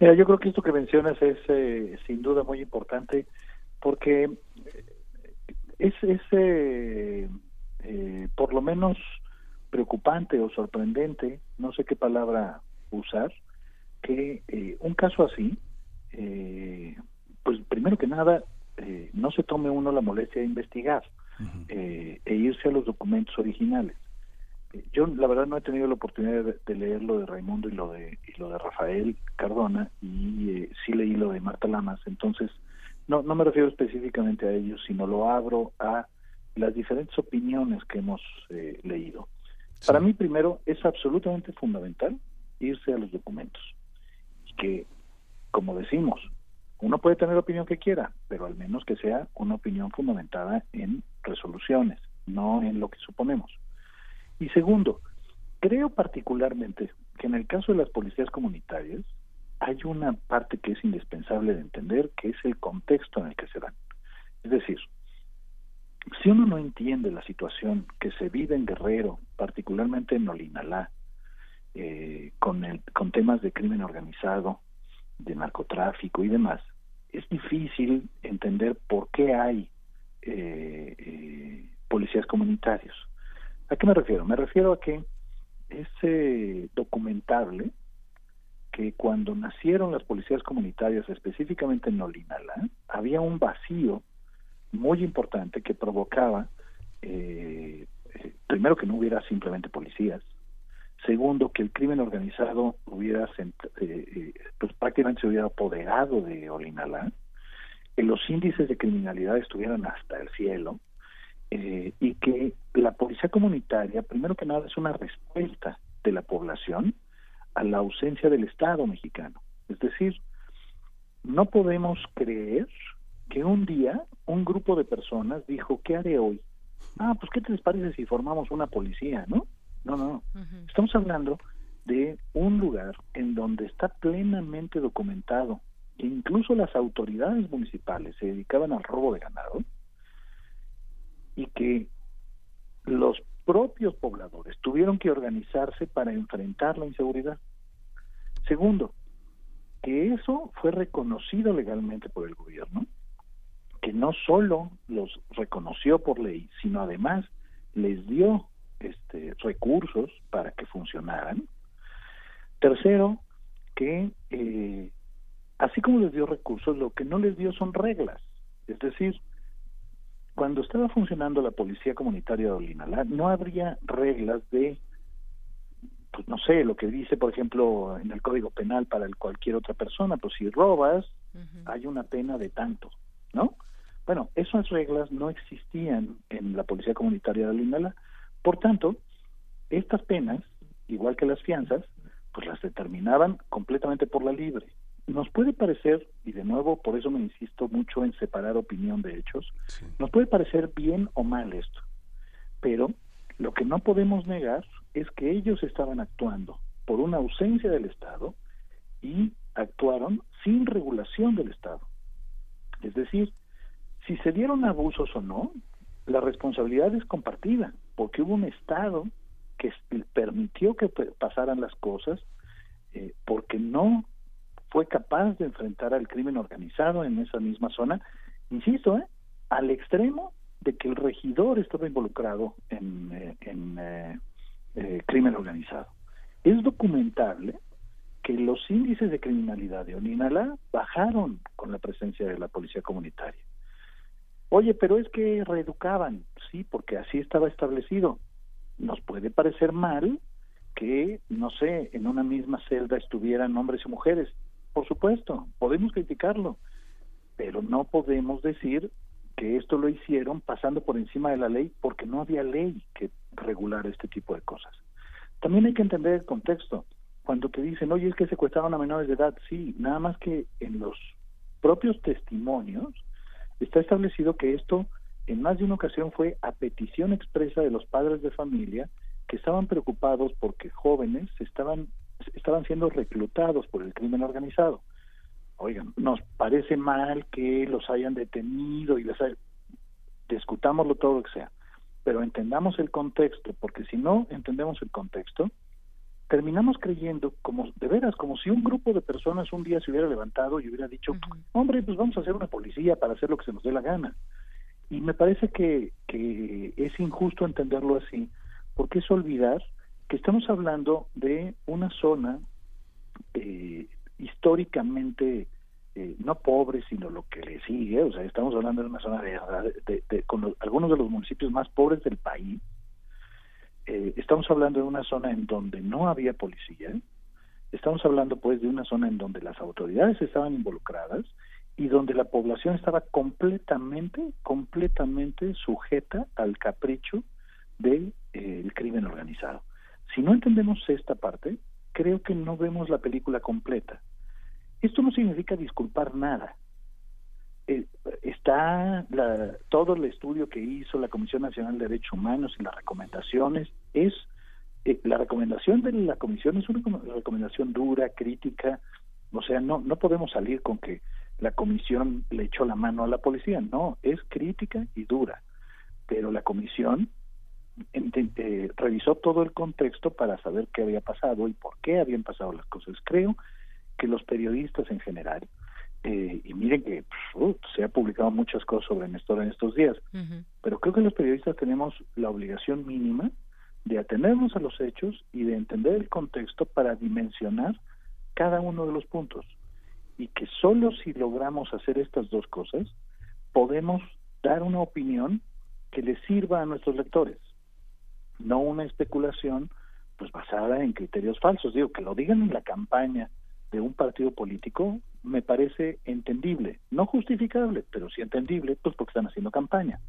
Mira, yo creo que esto que mencionas es eh, sin duda muy importante porque es, es eh, por lo menos preocupante o sorprendente, no sé qué palabra usar, que eh, un caso así, eh, pues primero que nada, eh, no se tome uno la molestia de investigar e irse a los documentos originales. Yo la verdad no he tenido la oportunidad de, leer lo de Raimundo y lo de y lo de Rafael Cardona y sí leí lo de Marta Lamas, entonces no no me refiero específicamente a ellos, sino lo abro a las diferentes opiniones que hemos leído. Para mí primero es absolutamente fundamental irse a los documentos que, como decimos, uno puede tener la opinión que quiera, pero al menos que sea una opinión fundamentada en resoluciones, no en lo que suponemos. Y segundo, creo particularmente que en el caso de las policías comunitarias hay una parte que es indispensable de entender, que es el contexto en el que se dan. Es decir, si uno no entiende la situación que se vive en Guerrero, particularmente en Olinalá, eh, con, el, con temas de crimen organizado, de narcotráfico y demás, es difícil entender por qué hay eh, eh, policías comunitarios. ¿A qué me refiero? Me refiero a que es documentable que cuando nacieron las policías comunitarias, específicamente en Nolinala, había un vacío muy importante que provocaba, primero que no hubiera simplemente policías, Segundo, que el crimen organizado hubiera, eh, eh, pues prácticamente se hubiera apoderado de Olinalá, que los índices de criminalidad estuvieran hasta el cielo, eh, y que la policía comunitaria, primero que nada, es una respuesta de la población a la ausencia del Estado mexicano. Es decir, no podemos creer que un día un grupo de personas dijo, ¿qué haré hoy? ah, pues ¿qué te les parece si formamos una policía, no? No, no, Estamos hablando de un lugar en donde está plenamente documentado que incluso las autoridades municipales se dedicaban al robo de ganado y que los propios pobladores tuvieron que organizarse para enfrentar la inseguridad. Segundo, que eso fue reconocido legalmente por el gobierno, que no solo los reconoció por ley, sino además les dio este, recursos para que funcionaran. Tercero, que eh, así como les dio recursos, lo que no les dio son reglas. Es decir, cuando estaba funcionando la policía comunitaria de Olinalá, no habría reglas de, pues no sé, lo que dice, por ejemplo, en el Código Penal para cualquier otra persona, pues si robas, hay una pena de tanto, ¿no? Bueno, esas reglas no existían en la policía comunitaria de Olinalá. Por tanto, estas penas, igual que las fianzas, pues las determinaban completamente por la libre. Nos puede parecer, y de nuevo por eso me insisto mucho en separar opinión de hechos, nos puede parecer bien o mal esto, pero lo que no podemos negar es que ellos estaban actuando por una ausencia del Estado y actuaron sin regulación del Estado. Es decir, si se dieron abusos o no, la responsabilidad es compartida, porque hubo un Estado que permitió que pasaran las cosas, eh, porque no fue capaz de enfrentar al crimen organizado en esa misma zona, insisto, ¿eh? al extremo de que el regidor estaba involucrado en, eh, en eh, crimen organizado. Es documentable que los índices de criminalidad de Oninala bajaron con la presencia de la policía comunitaria. Oye, pero es que reeducaban, sí, porque así estaba establecido. Nos puede parecer mal que, no sé, en una misma celda estuvieran hombres y mujeres. Por supuesto, podemos criticarlo, pero no podemos decir que esto lo hicieron pasando por encima de la ley porque no había ley que regular este tipo de cosas. También hay que entender el contexto. Cuando te dicen, oye, es que secuestraron a menores de edad, sí, nada más que en los propios testimonios está establecido que esto en más de una ocasión fue a petición expresa de los padres de familia que estaban preocupados porque jóvenes estaban estaban siendo reclutados por el crimen organizado. Oigan, nos parece mal que los hayan detenido y les discutámoslo todo lo que sea, pero entendamos el contexto, porque si no entendemos el contexto, terminamos creyendo como de veras como si un grupo de personas un día se hubiera levantado y hubiera dicho, hombre, pues vamos a hacer una policía para hacer lo que se nos dé la gana. Y me parece que, que es injusto entenderlo así, porque es olvidar que estamos hablando de una zona eh, históricamente eh, no pobre, sino lo que le sigue, o sea, estamos hablando de una zona de, con algunos de los municipios más pobres del país, eh, estamos hablando de una zona en donde no había policía, estamos hablando pues de una zona en donde las autoridades estaban involucradas y donde la población estaba completamente, completamente sujeta al capricho del de, crimen organizado. Si no entendemos esta parte, creo que no vemos la película completa. Esto no significa disculpar nada. Eh, está todo el estudio que hizo la Comisión Nacional de Derechos Humanos y las recomendaciones es eh, la recomendación de la comisión es una recomendación dura, crítica, o sea, no no podemos salir con que la comisión le echó la mano a la policía, no, es crítica y dura, pero la comisión eh, revisó todo el contexto para saber qué había pasado y por qué habían pasado las cosas. Creo que los periodistas en general, eh, y miren que se ha publicado muchas cosas sobre Néstor en estos días, pero creo que los periodistas tenemos la obligación mínima de atenernos a los hechos y de entender el contexto para dimensionar cada uno de los puntos. Y que solo si logramos hacer estas dos cosas, podemos dar una opinión que les sirva a nuestros lectores no una especulación pues basada en criterios falsos. Digo, que lo digan en la campaña de un partido político me parece entendible, no justificable, pero sí entendible, pues porque están haciendo campaña.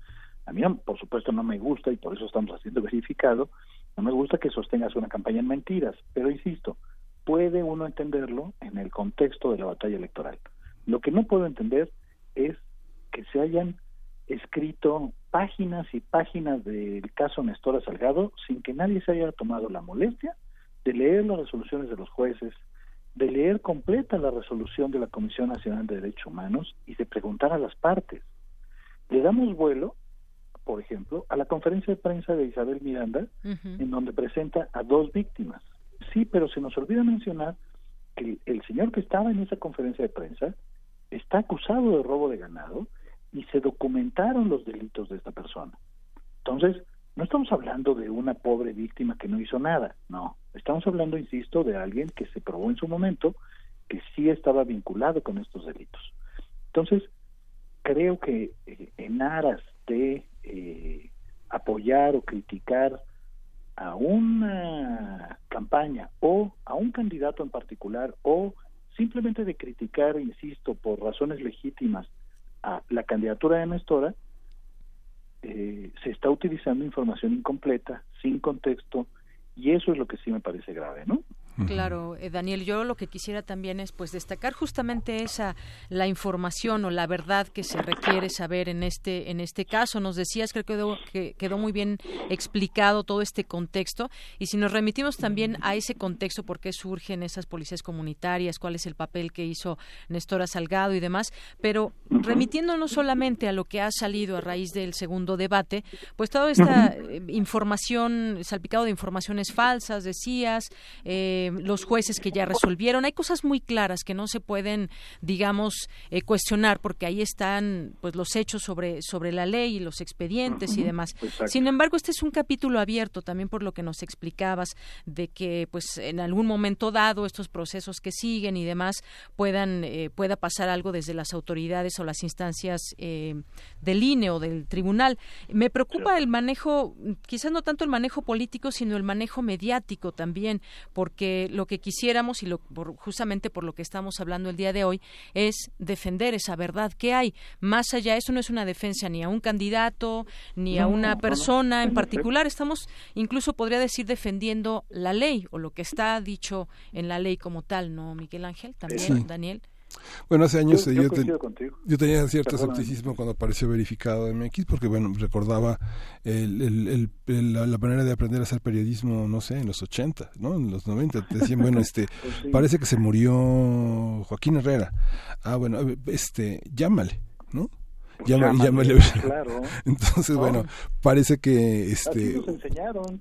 A mí, por supuesto, no me gusta y por eso estamos haciendo verificado, no me gusta que sostengas una campaña en mentiras, pero insisto, puede uno entenderlo en el contexto de la batalla electoral. Lo que no puedo entender es que se hayan escrito páginas y páginas del caso Nestora Salgado sin que nadie se haya tomado la molestia de leer las resoluciones de los jueces, de leer completa la resolución de la Comisión Nacional de Derechos Humanos y de preguntar a las partes. Le damos vuelo, por ejemplo, a la conferencia de prensa de Isabel Miranda, en donde presenta a dos víctimas. Sí, pero se nos olvida mencionar que el señor que estaba en esa conferencia de prensa está acusado de robo de ganado y se documentaron los delitos de esta persona. Entonces, no estamos hablando de una pobre víctima que no hizo nada, no. Estamos hablando, insisto, de alguien que se probó en su momento que sí estaba vinculado con estos delitos. Entonces, creo que eh, en aras de eh, apoyar o criticar a una campaña o a un candidato en particular o simplemente de criticar, insisto, por razones legítimas a la candidatura de Nestora, eh, se está utilizando información incompleta, sin contexto, y eso es lo que sí me parece grave, ¿no? Claro, eh, Daniel, yo lo que quisiera también es pues destacar justamente esa la información o la verdad que se requiere saber en este en este caso. Nos decías creo que que quedó muy bien explicado todo este contexto y si nos remitimos también a ese contexto por qué surgen esas policías comunitarias, cuál es el papel que hizo Néstor Salgado y demás, pero remitiéndonos solamente a lo que ha salido a raíz del segundo debate, pues toda esta eh, información salpicado de informaciones falsas, decías, eh, eh, los jueces que ya resolvieron. Hay cosas muy claras que no se pueden, digamos, eh, cuestionar porque ahí están pues los hechos sobre sobre la ley y los expedientes y demás. Sin embargo, este es un capítulo abierto también por lo que nos explicabas de que pues en algún momento dado estos procesos que siguen y demás puedan eh, pueda pasar algo desde las autoridades o las instancias del INE o del tribunal. Me preocupa el manejo, quizás no tanto el manejo político, sino el manejo mediático también, porque lo que quisiéramos y lo, justamente por lo que estamos hablando el día de hoy es defender esa verdad que hay. Más allá, eso no es una defensa ni a un candidato ni a una persona en particular. Estamos, incluso podría decir, defendiendo la ley o lo que está dicho en la ley como tal, ¿no, Miguel Ángel? También, Daniel. Bueno, hace años yo, tenía cierto escepticismo cuando apareció verificado MX, porque bueno, recordaba el, la, manera de aprender a hacer periodismo, no sé, en los 80, ¿no? En los 90, te decían, bueno, este, pues parece que se murió Joaquín Herrera. Ah, bueno, este, llámale, ¿no? Claro. Entonces, bueno, parece que este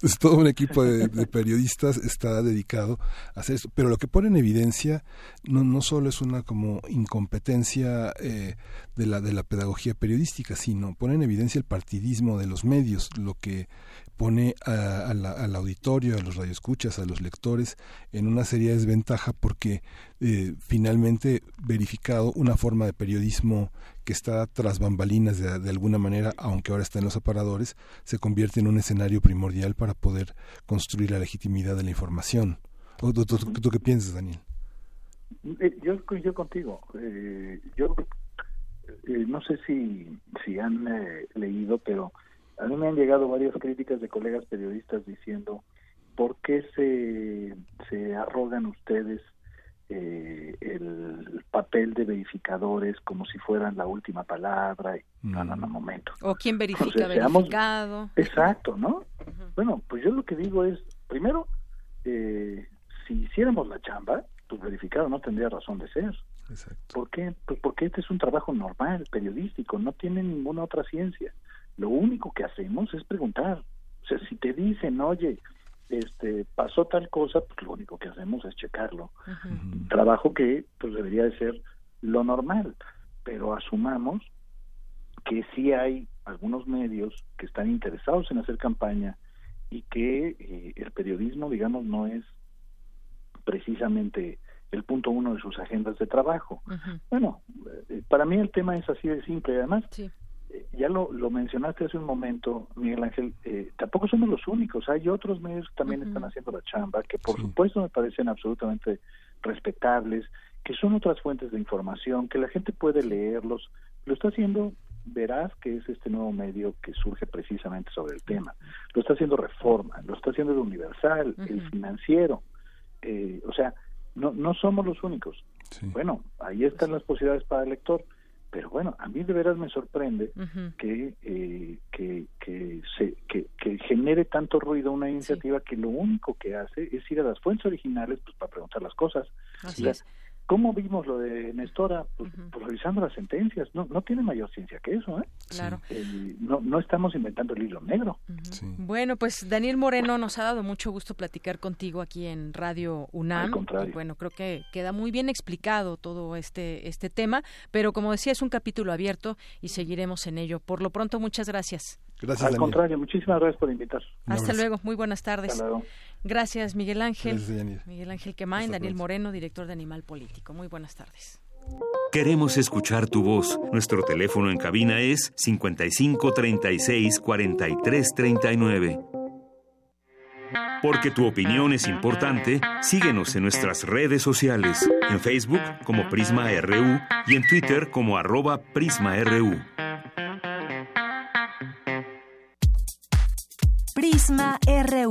pues, todo un equipo de, periodistas está dedicado a hacer esto. Pero lo que pone en evidencia no, no solo es una como incompetencia eh, de la de la pedagogía periodística, sino pone en evidencia el partidismo de los medios, lo que pone al auditorio, a los radioescuchas, a los lectores en una seria desventaja porque eh, finalmente verificado una forma de periodismo que está tras bambalinas de, alguna manera, aunque ahora está en los aparadores, se convierte en un escenario primordial para poder construir la legitimidad de la información. ¿Tú, qué piensas, Daniel? Eh, yo coincido contigo. Eh, yo no sé si, si han leído, pero a mí me han llegado varias críticas de colegas periodistas diciendo, ¿por qué se, se arrogan ustedes eh, el papel de verificadores como si fueran la última palabra? No, no, no, momento. O quién verifica verificado. Exacto, ¿no? Bueno, pues yo lo que digo es, primero, eh, si hiciéramos la chamba, pues verificado no tendría razón de ser. Exacto. ¿Por qué? Pues porque este es un trabajo normal, periodístico, no tiene ninguna otra ciencia lo único que hacemos es preguntar. O sea, si te dicen, oye, este pasó tal cosa, pues lo único que hacemos es checarlo. Trabajo que pues debería de ser lo normal, pero asumamos que sí hay algunos medios que están interesados en hacer campaña y que eh, el periodismo, digamos, no es precisamente el punto uno de sus agendas de trabajo. Bueno, eh, para mí el tema es así de simple. Además, sí ya lo, lo mencionaste hace un momento, Miguel Ángel, eh, tampoco somos los únicos, hay otros medios que también están haciendo la chamba, que por supuesto me parecen absolutamente respetables, que son otras fuentes de información, que la gente puede leerlos, lo está haciendo Verás que es este nuevo medio que surge precisamente sobre el tema. Lo está haciendo Reforma, lo está haciendo el Universal, el Financiero. Eh, o sea, no, no somos los únicos. Bueno, ahí están las posibilidades para el lector pero bueno, a mí de veras me sorprende que, eh, que, que, se, que, que, genere tanto ruido una iniciativa que lo único que hace es ir a las fuentes originales pues, para preguntar las cosas. Así es. ¿Cómo vimos lo de Nestora? Pues, pues, revisando las sentencias. No, no tiene mayor ciencia que eso, ¿eh? Claro. no, no estamos inventando el hilo negro. Bueno, pues Daniel Moreno nos ha dado mucho gusto platicar contigo aquí en Radio UNAM. Al contrario. Y bueno, creo que queda muy bien explicado todo este, este tema, pero como decía, es un capítulo abierto y seguiremos en ello. Por lo pronto, muchas gracias. Gracias, Al contrario, muchísimas gracias por invitar. Hasta luego, muy buenas tardes. Hasta luego. Gracias, Miguel Ángel. Gracias, Miguel Ángel Quemain, Daniel Moreno, director de Animal Político. Muy buenas tardes. Queremos escuchar tu voz. Nuestro teléfono en cabina es 55 36 43 39. Porque tu opinión es importante, síguenos en nuestras redes sociales, en Facebook como Prisma RU y en Twitter como arroba PrismaRU. Prisma RU.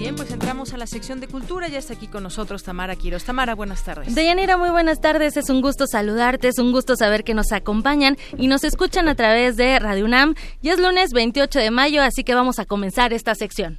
Bien, pues entramos a la sección de cultura. Ya está aquí con nosotros Tamara Quiroz. Tamara, buenas tardes. Deyanira, muy buenas tardes. Es un gusto saludarte, es un gusto saber que nos acompañan y nos escuchan a través de Radio UNAM. Ya es lunes 28 de mayo, así que vamos a comenzar esta sección.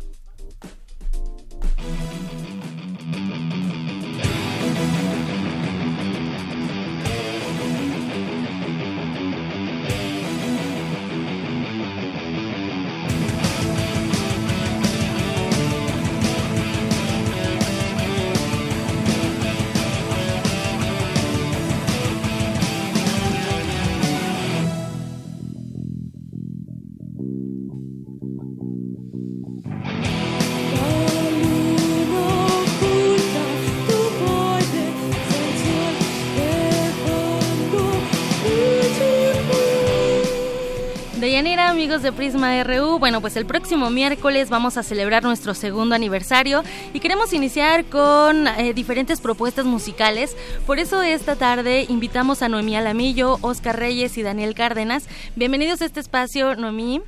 De Prisma RU, bueno, pues el próximo miércoles vamos a celebrar nuestro segundo aniversario y queremos iniciar con eh, diferentes propuestas musicales. Por eso esta tarde invitamos a Noemí Alamillo, Oscar Reyes y Daniel Cárdenas. Bienvenidos a este espacio, Noemí.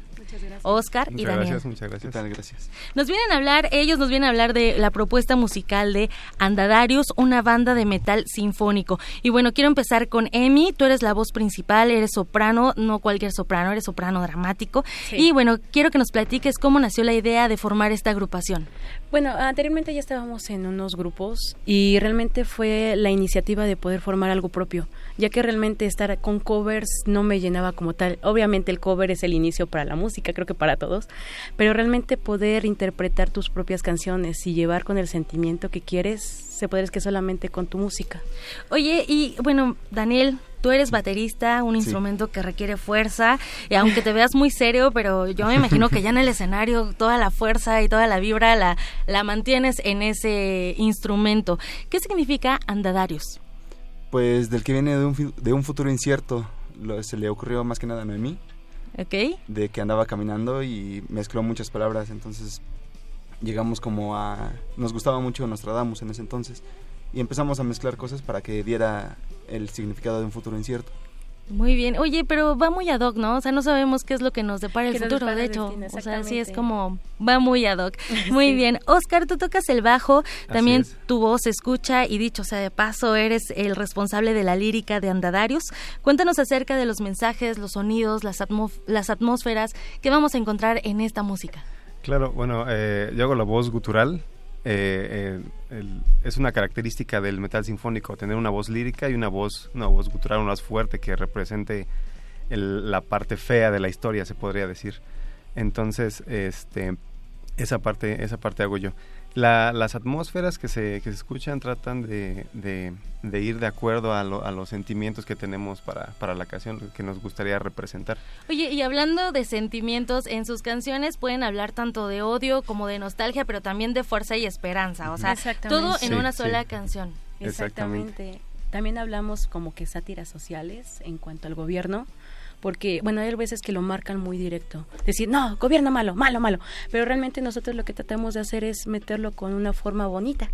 Oscar y Daniel. gracias, muchas gracias. ¿Qué tal? Gracias. Nos vienen a hablar, ellos nos vienen a hablar de la propuesta musical de Andadarius, una banda de metal sinfónico. Y bueno, quiero empezar con Emi, tú eres la voz principal, eres soprano, no cualquier soprano, eres soprano dramático. Sí. Y bueno, quiero que nos platiques cómo nació la idea de formar esta agrupación. Bueno, anteriormente ya estábamos en unos grupos y realmente fue la iniciativa de poder formar algo propio, ya que realmente estar con covers no me llenaba como tal. Obviamente el cover es el inicio para la música, creo que para todos, pero realmente poder interpretar tus propias canciones y llevar con el sentimiento que quieres, se puede decir que solamente con tu música. Oye, y bueno, Daniel, tú eres baterista, un Sí. instrumento que requiere fuerza, y aunque te veas muy serio, pero yo me imagino que ya en el escenario toda la fuerza y toda la vibra la, la mantienes en ese instrumento. ¿Qué significa Andadarius? Pues del que viene de un, de un futuro incierto, lo- se le ocurrió más que nada a Noemí, ¿Ok? de que andaba caminando y mezcló muchas palabras, entonces llegamos como a... Nos gustaba mucho Nostradamus en ese entonces y empezamos a mezclar cosas para que diera el significado de un futuro incierto. Muy bien. Oye, pero va muy ad hoc, ¿no? O sea, no sabemos qué es lo que nos depara el futuro, depara de hecho. o sea, sí es como va muy ad hoc. Muy Sí. bien. Oscar, tú tocas el bajo, también tu voz se escucha y dicho sea de paso, eres el responsable de la lírica de Andadarius. Cuéntanos acerca de los mensajes, los sonidos, las, las atmósferas que vamos a encontrar en esta música. Claro, bueno, eh, yo hago la voz gutural. eh, eh, el- es una característica del metal sinfónico, tener una voz lírica y una voz, una voz gutural, una fuerte que represente el- la parte fea de la historia, se podría decir. Entonces, este, esa parte, esa parte hago yo. La- las atmósferas que se, que se escuchan tratan de, de- de ir de acuerdo a, lo- a los sentimientos que tenemos para, para la canción, que nos gustaría representar. Oye, y hablando de sentimientos, en sus canciones pueden hablar tanto de odio como de nostalgia, pero también de fuerza y esperanza. O sea, todo en Sí, una sí. sola canción. Exactamente. También hablamos como que sátiras sociales en cuanto al gobierno, porque, bueno, hay veces que lo marcan muy directo. Decir, no, gobierno malo, malo, malo. Pero realmente nosotros lo que tratamos de hacer es meterlo con una forma bonita.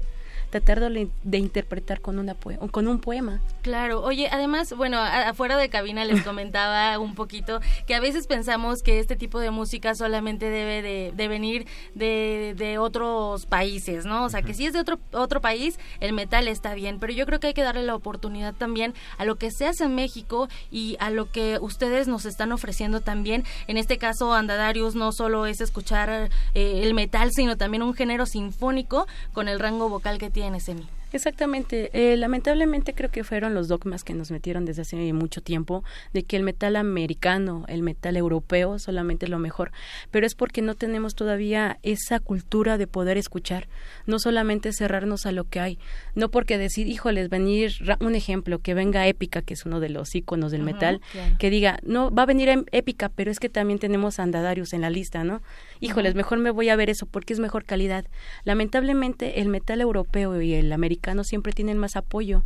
Tratarlo de interpretar con, una con un poema. Claro, oye, además, bueno, afuera de cabina les comentaba un poquito que a veces pensamos que este tipo de música solamente debe de, venir de, de, otros países, ¿no? O sea, que si es de otro, otro país, el metal está bien, pero yo creo que hay que darle la oportunidad también a lo que se hace en México y a lo que ustedes nos están ofreciendo también. En este caso, Andadarius no solo es escuchar eh, el metal, sino también un género sinfónico con el rango vocal que tiene Semi. Exactamente. Eh, lamentablemente creo que fueron los dogmas que nos metieron desde hace mucho tiempo de que el metal americano, el metal europeo solamente es lo mejor, pero es porque no tenemos todavía esa cultura de poder escuchar, no solamente cerrarnos a lo que hay, no porque decir, híjoles, venir un ejemplo, que venga Épica, que es uno de los iconos del metal, que diga, no, va a venir Épica, pero es que también tenemos Andadarius en la lista, ¿no? Híjoles, mejor me voy a ver eso porque es mejor calidad. Lamentablemente el metal europeo y el americano siempre tienen más apoyo,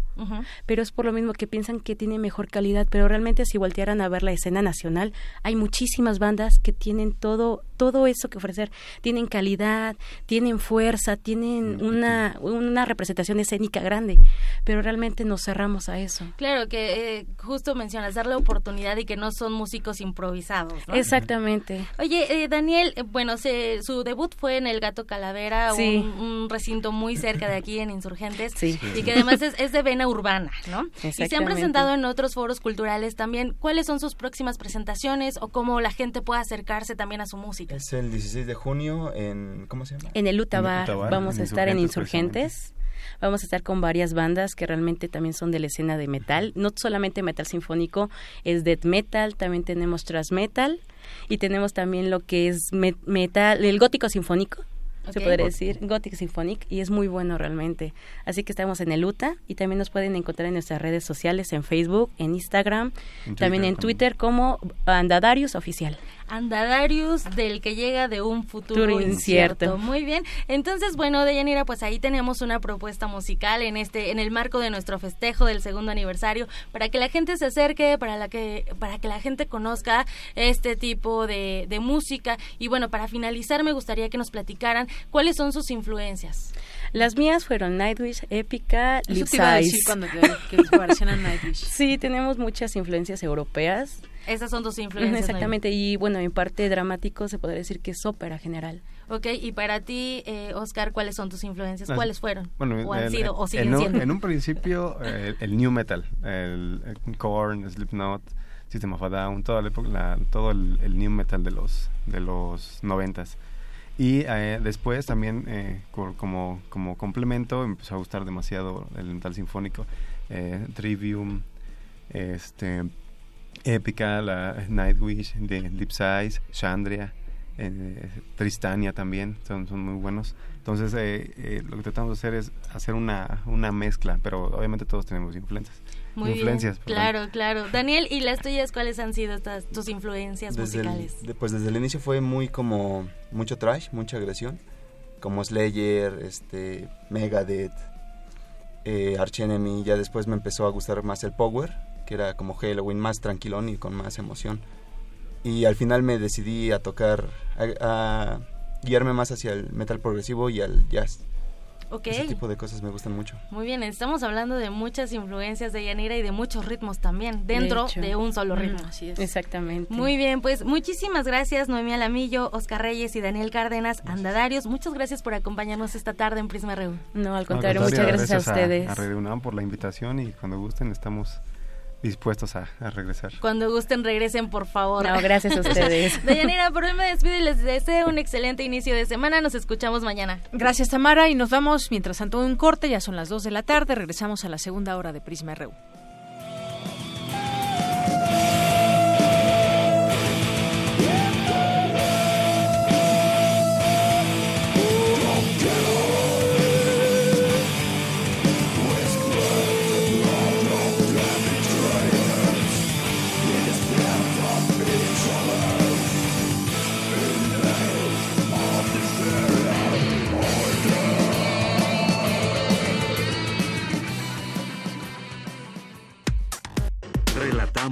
pero es por lo mismo que piensan que tiene mejor calidad, pero realmente si voltearan a ver la escena nacional, hay muchísimas bandas que tienen todo todo eso que ofrecer, tienen calidad, tienen fuerza, tienen una una representación escénica grande, pero realmente nos cerramos a eso. Claro que eh, justo mencionas dar la oportunidad y que no son músicos improvisados, Exactamente. Oye, eh, Daniel, eh, bueno, se, su debut fue en el Gato Calavera, un recinto muy cerca de aquí en Insurgentes y que además es, de vena urbana, ¿no? Y se han presentado en otros foros culturales también. ¿Cuáles son sus próximas presentaciones o cómo la gente puede acercarse también a su música? Es el 16 de junio en, ¿cómo se llama? En el Utabar, vamos a estar en Insurgentes. Vamos a estar con varias bandas que realmente también son de la escena de metal. No solamente metal sinfónico, es death metal, también tenemos thrash metal y tenemos también lo que es metal, el gótico sinfónico se podría decir, Gothic Symphonic, y es muy bueno realmente. Así que estamos en el UTA y también nos pueden encontrar en nuestras redes sociales, en Facebook, en Instagram, también en Twitter como Andadarius Oficial. Andadarius del que llega de un futuro incierto. Muy bien. Entonces, bueno, Deyanira, pues ahí tenemos una propuesta musical en este en el marco de nuestro festejo del segundo aniversario para que la gente se acerque, para la que para que la gente conozca este tipo de, de música y bueno, para finalizar me gustaría que nos platicaran cuáles son sus influencias. Las mías fueron Nightwish, Épica, Lip cuando que, Nightwish. Sí, tenemos muchas influencias europeas esas son tus influencias. Exactamente, y bueno, en parte dramático se podría decir que es ópera general. Ok, y para ti, eh, Oscar, ¿cuáles son tus influencias? ¿Cuáles fueron? Bueno, ¿O han sido o siguen en un, siendo? En un principio, el, new metal, el, el Korn, Slipknot, System of a Down, toda la época, todo el, new metal de los de los noventas. Y eh, después también, eh, como, como complemento, empezó a gustar demasiado el metal sinfónico. Eh, Trivium, este épica, la Nightwish, de Deep Size, Chandria, eh, Tristania también, son, son muy buenos. Entonces, eh, eh, lo que tratamos de hacer es hacer una, una mezcla, pero obviamente todos tenemos influencias. Muy influencias. claro, claro. Daniel, ¿y las tuyas cuáles han sido estas, tus influencias musicales? pues desde el inicio fue muy como mucho trash, mucha agresión, como Slayer, este, Megadeth, eh, Arch Enemy, ya después me empezó a gustar más el power, que era como Halloween, más tranquilón y con más emoción. Y al final me decidí a tocar, a, guiarme más hacia el metal progresivo y al jazz. Okay. Ese tipo de cosas me gustan mucho. Muy bien, estamos hablando de muchas influencias de Yanira y de muchos ritmos también, dentro de, un solo ritmo. así es. Exactamente. Muy bien, pues muchísimas gracias Noemí Alamillo, Oscar Reyes y Daniel Cárdenas, Andadarios. Muchas gracias por acompañarnos esta tarde en Prisma Reú. No, al contrario, muchas gracias, a ustedes. A, a por la invitación y cuando gusten estamos dispuestos a, regresar. Cuando gusten, regresen, por favor. No, gracias a ustedes. Deyanira, por hoy me despido y les deseo un excelente inicio de semana. Nos escuchamos mañana. Gracias, Tamara, y nos vamos mientras tanto un corte. Ya son las 2 de la tarde. Regresamos a la segunda hora de Prisma RU.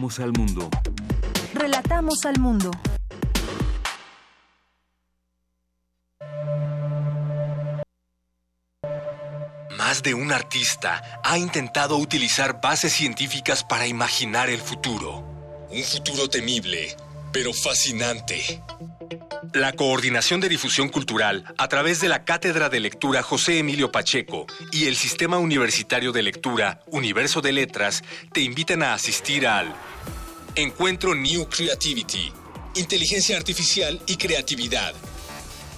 Relatamos al mundo. Relatamos al mundo. Más de un artista ha intentado utilizar bases científicas para imaginar el futuro. Un futuro temible, pero fascinante. La Coordinación de Difusión Cultural, a través de la Cátedra de Lectura José Emilio Pacheco y el Sistema Universitario de Lectura Universo de Letras, te invitan a asistir al Encuentro New Creativity, Inteligencia Artificial y Creatividad,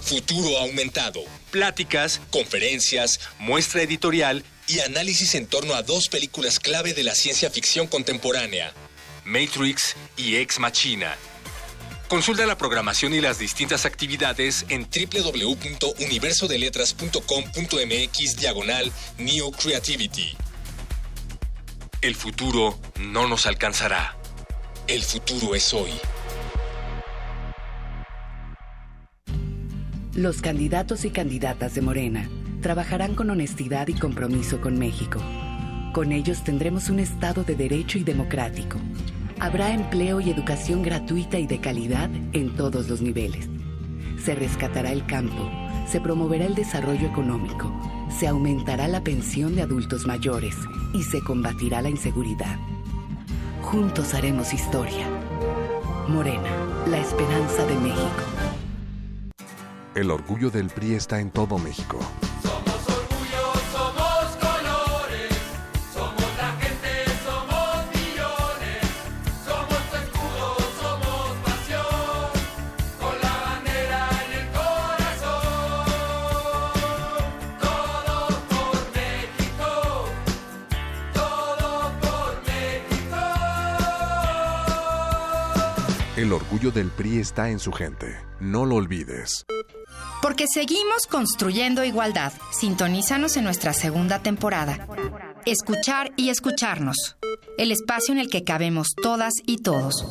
Futuro Aumentado, pláticas, conferencias, muestra editorial y análisis en torno a dos películas clave de la ciencia ficción contemporánea, Matrix y Ex Machina. Consulta la programación y las distintas actividades en www.universodeletras.com.mx diagonal Neo Creativity. El futuro no nos alcanzará. El futuro es hoy. Los candidatos y candidatas de Morena trabajarán con honestidad y compromiso con México. Con ellos tendremos un Estado de derecho y democrático Habrá empleo y educación gratuita y de calidad en todos los niveles. Se rescatará el campo, se promoverá el desarrollo económico, se aumentará la pensión de adultos mayores y se combatirá la inseguridad. Juntos haremos historia. Morena, la esperanza de México. El orgullo del PRI está en todo México. El orgullo del PRI está en su gente. No lo olvides. Porque seguimos construyendo igualdad. Sintonízanos en nuestra segunda temporada. Escuchar y escucharnos. El espacio en el que cabemos todas y todos.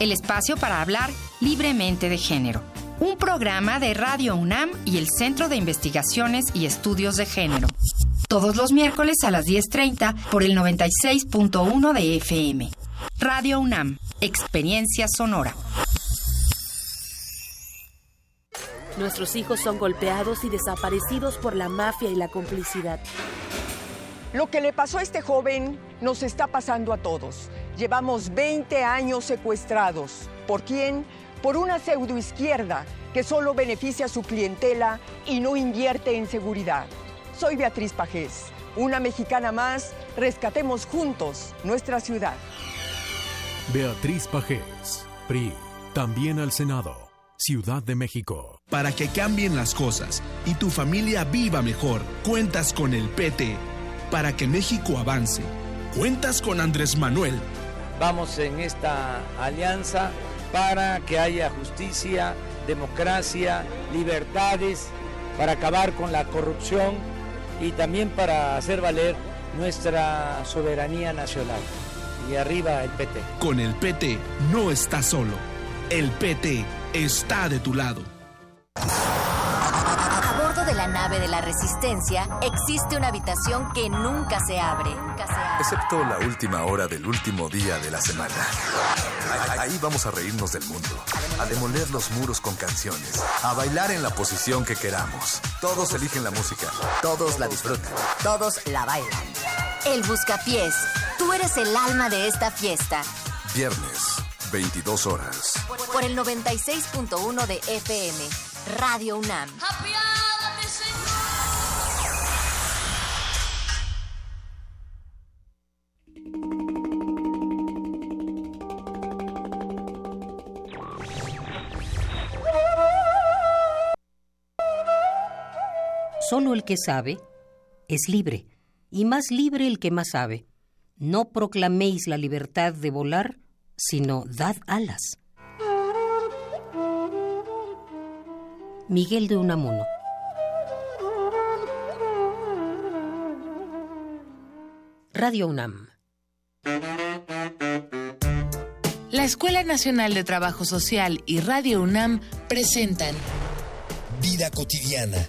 El espacio para hablar libremente de género. Un programa de Radio UNAM y el Centro de Investigaciones y Estudios de Género. Todos los miércoles a las 10.30 por el 96.1 de FM. Radio UNAM, Experiencia Sonora. Nuestros hijos son golpeados y desaparecidos por la mafia y la complicidad. Lo que le pasó a este joven nos está pasando a todos. Llevamos 20 años secuestrados. ¿Por quién? Por una pseudoizquierda que solo beneficia a su clientela y no invierte en seguridad. Soy Beatriz Pajés, una mexicana más. Rescatemos juntos nuestra ciudad. Beatriz Pajés, PRI, también al Senado, Ciudad de México. Para que cambien las cosas y tu familia viva mejor, cuentas con el PT. Para que México avance, cuentas con Andrés Manuel. Vamos en esta alianza para que haya justicia, democracia, libertades, para acabar con la corrupción y también para hacer valer nuestra soberanía nacional y arriba el PT. Con el PT no estás solo. El PT está de tu lado. A bordo de la nave de la Resistencia existe una habitación que nunca se abre. Excepto la última hora del último día de la semana. Ahí vamos a reírnos del mundo, a demoler los muros con canciones, a bailar en la posición que queramos. Todos eligen la música, todos la disfrutan, todos la bailan. El Buscapiés Tú eres el alma de esta fiesta. Viernes, 22 horas. Por el 96.1 de FM, Radio UNAM. Solo el que sabe es libre, y más libre el que más sabe. No proclaméis la libertad de volar, sino dad alas. Miguel de Unamuno. Radio UNAM. La Escuela Nacional de Trabajo Social y Radio UNAM presentan Vida cotidiana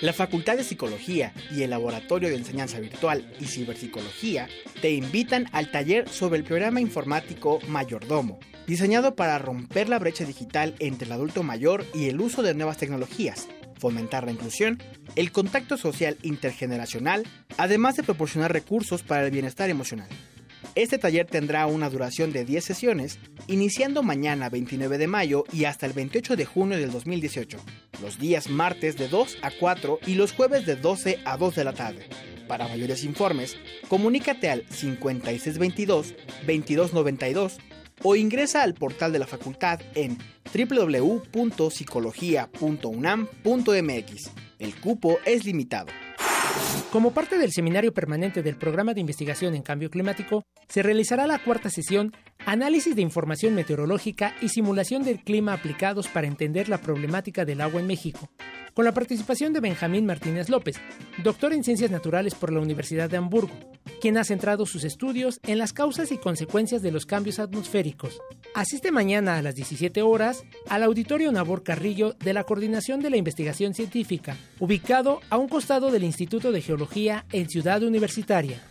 La Facultad de Psicología y el Laboratorio de Enseñanza Virtual y Ciberpsicología te invitan al taller sobre el programa informático Mayordomo, diseñado para romper la brecha digital entre el adulto mayor y el uso de nuevas tecnologías, fomentar la inclusión, el contacto social intergeneracional, además de proporcionar recursos para el bienestar emocional. Este taller tendrá una duración de 10 sesiones, iniciando mañana 29 de mayo y hasta el 28 de junio del 2018, los días martes de 2 a 4 y los jueves de 12 a 2 de la tarde. Para mayores informes, comunícate al 5622-2292 o ingresa al portal de la facultad en www.psicología.unam.mx. El cupo es limitado. Como parte del seminario permanente del Programa de Investigación en Cambio Climático, se realizará la cuarta sesión Análisis de información meteorológica y simulación del clima aplicados para entender la problemática del agua en México, con la participación de Benjamín Martínez López, doctor en Ciencias Naturales por la Universidad de Hamburgo, quien ha centrado sus estudios en las causas y consecuencias de los cambios atmosféricos. Asiste mañana a las 17 horas al Auditorio Nabor Carrillo de la Coordinación de la Investigación Científica, ubicado a un costado del Instituto de Geología en Ciudad Universitaria.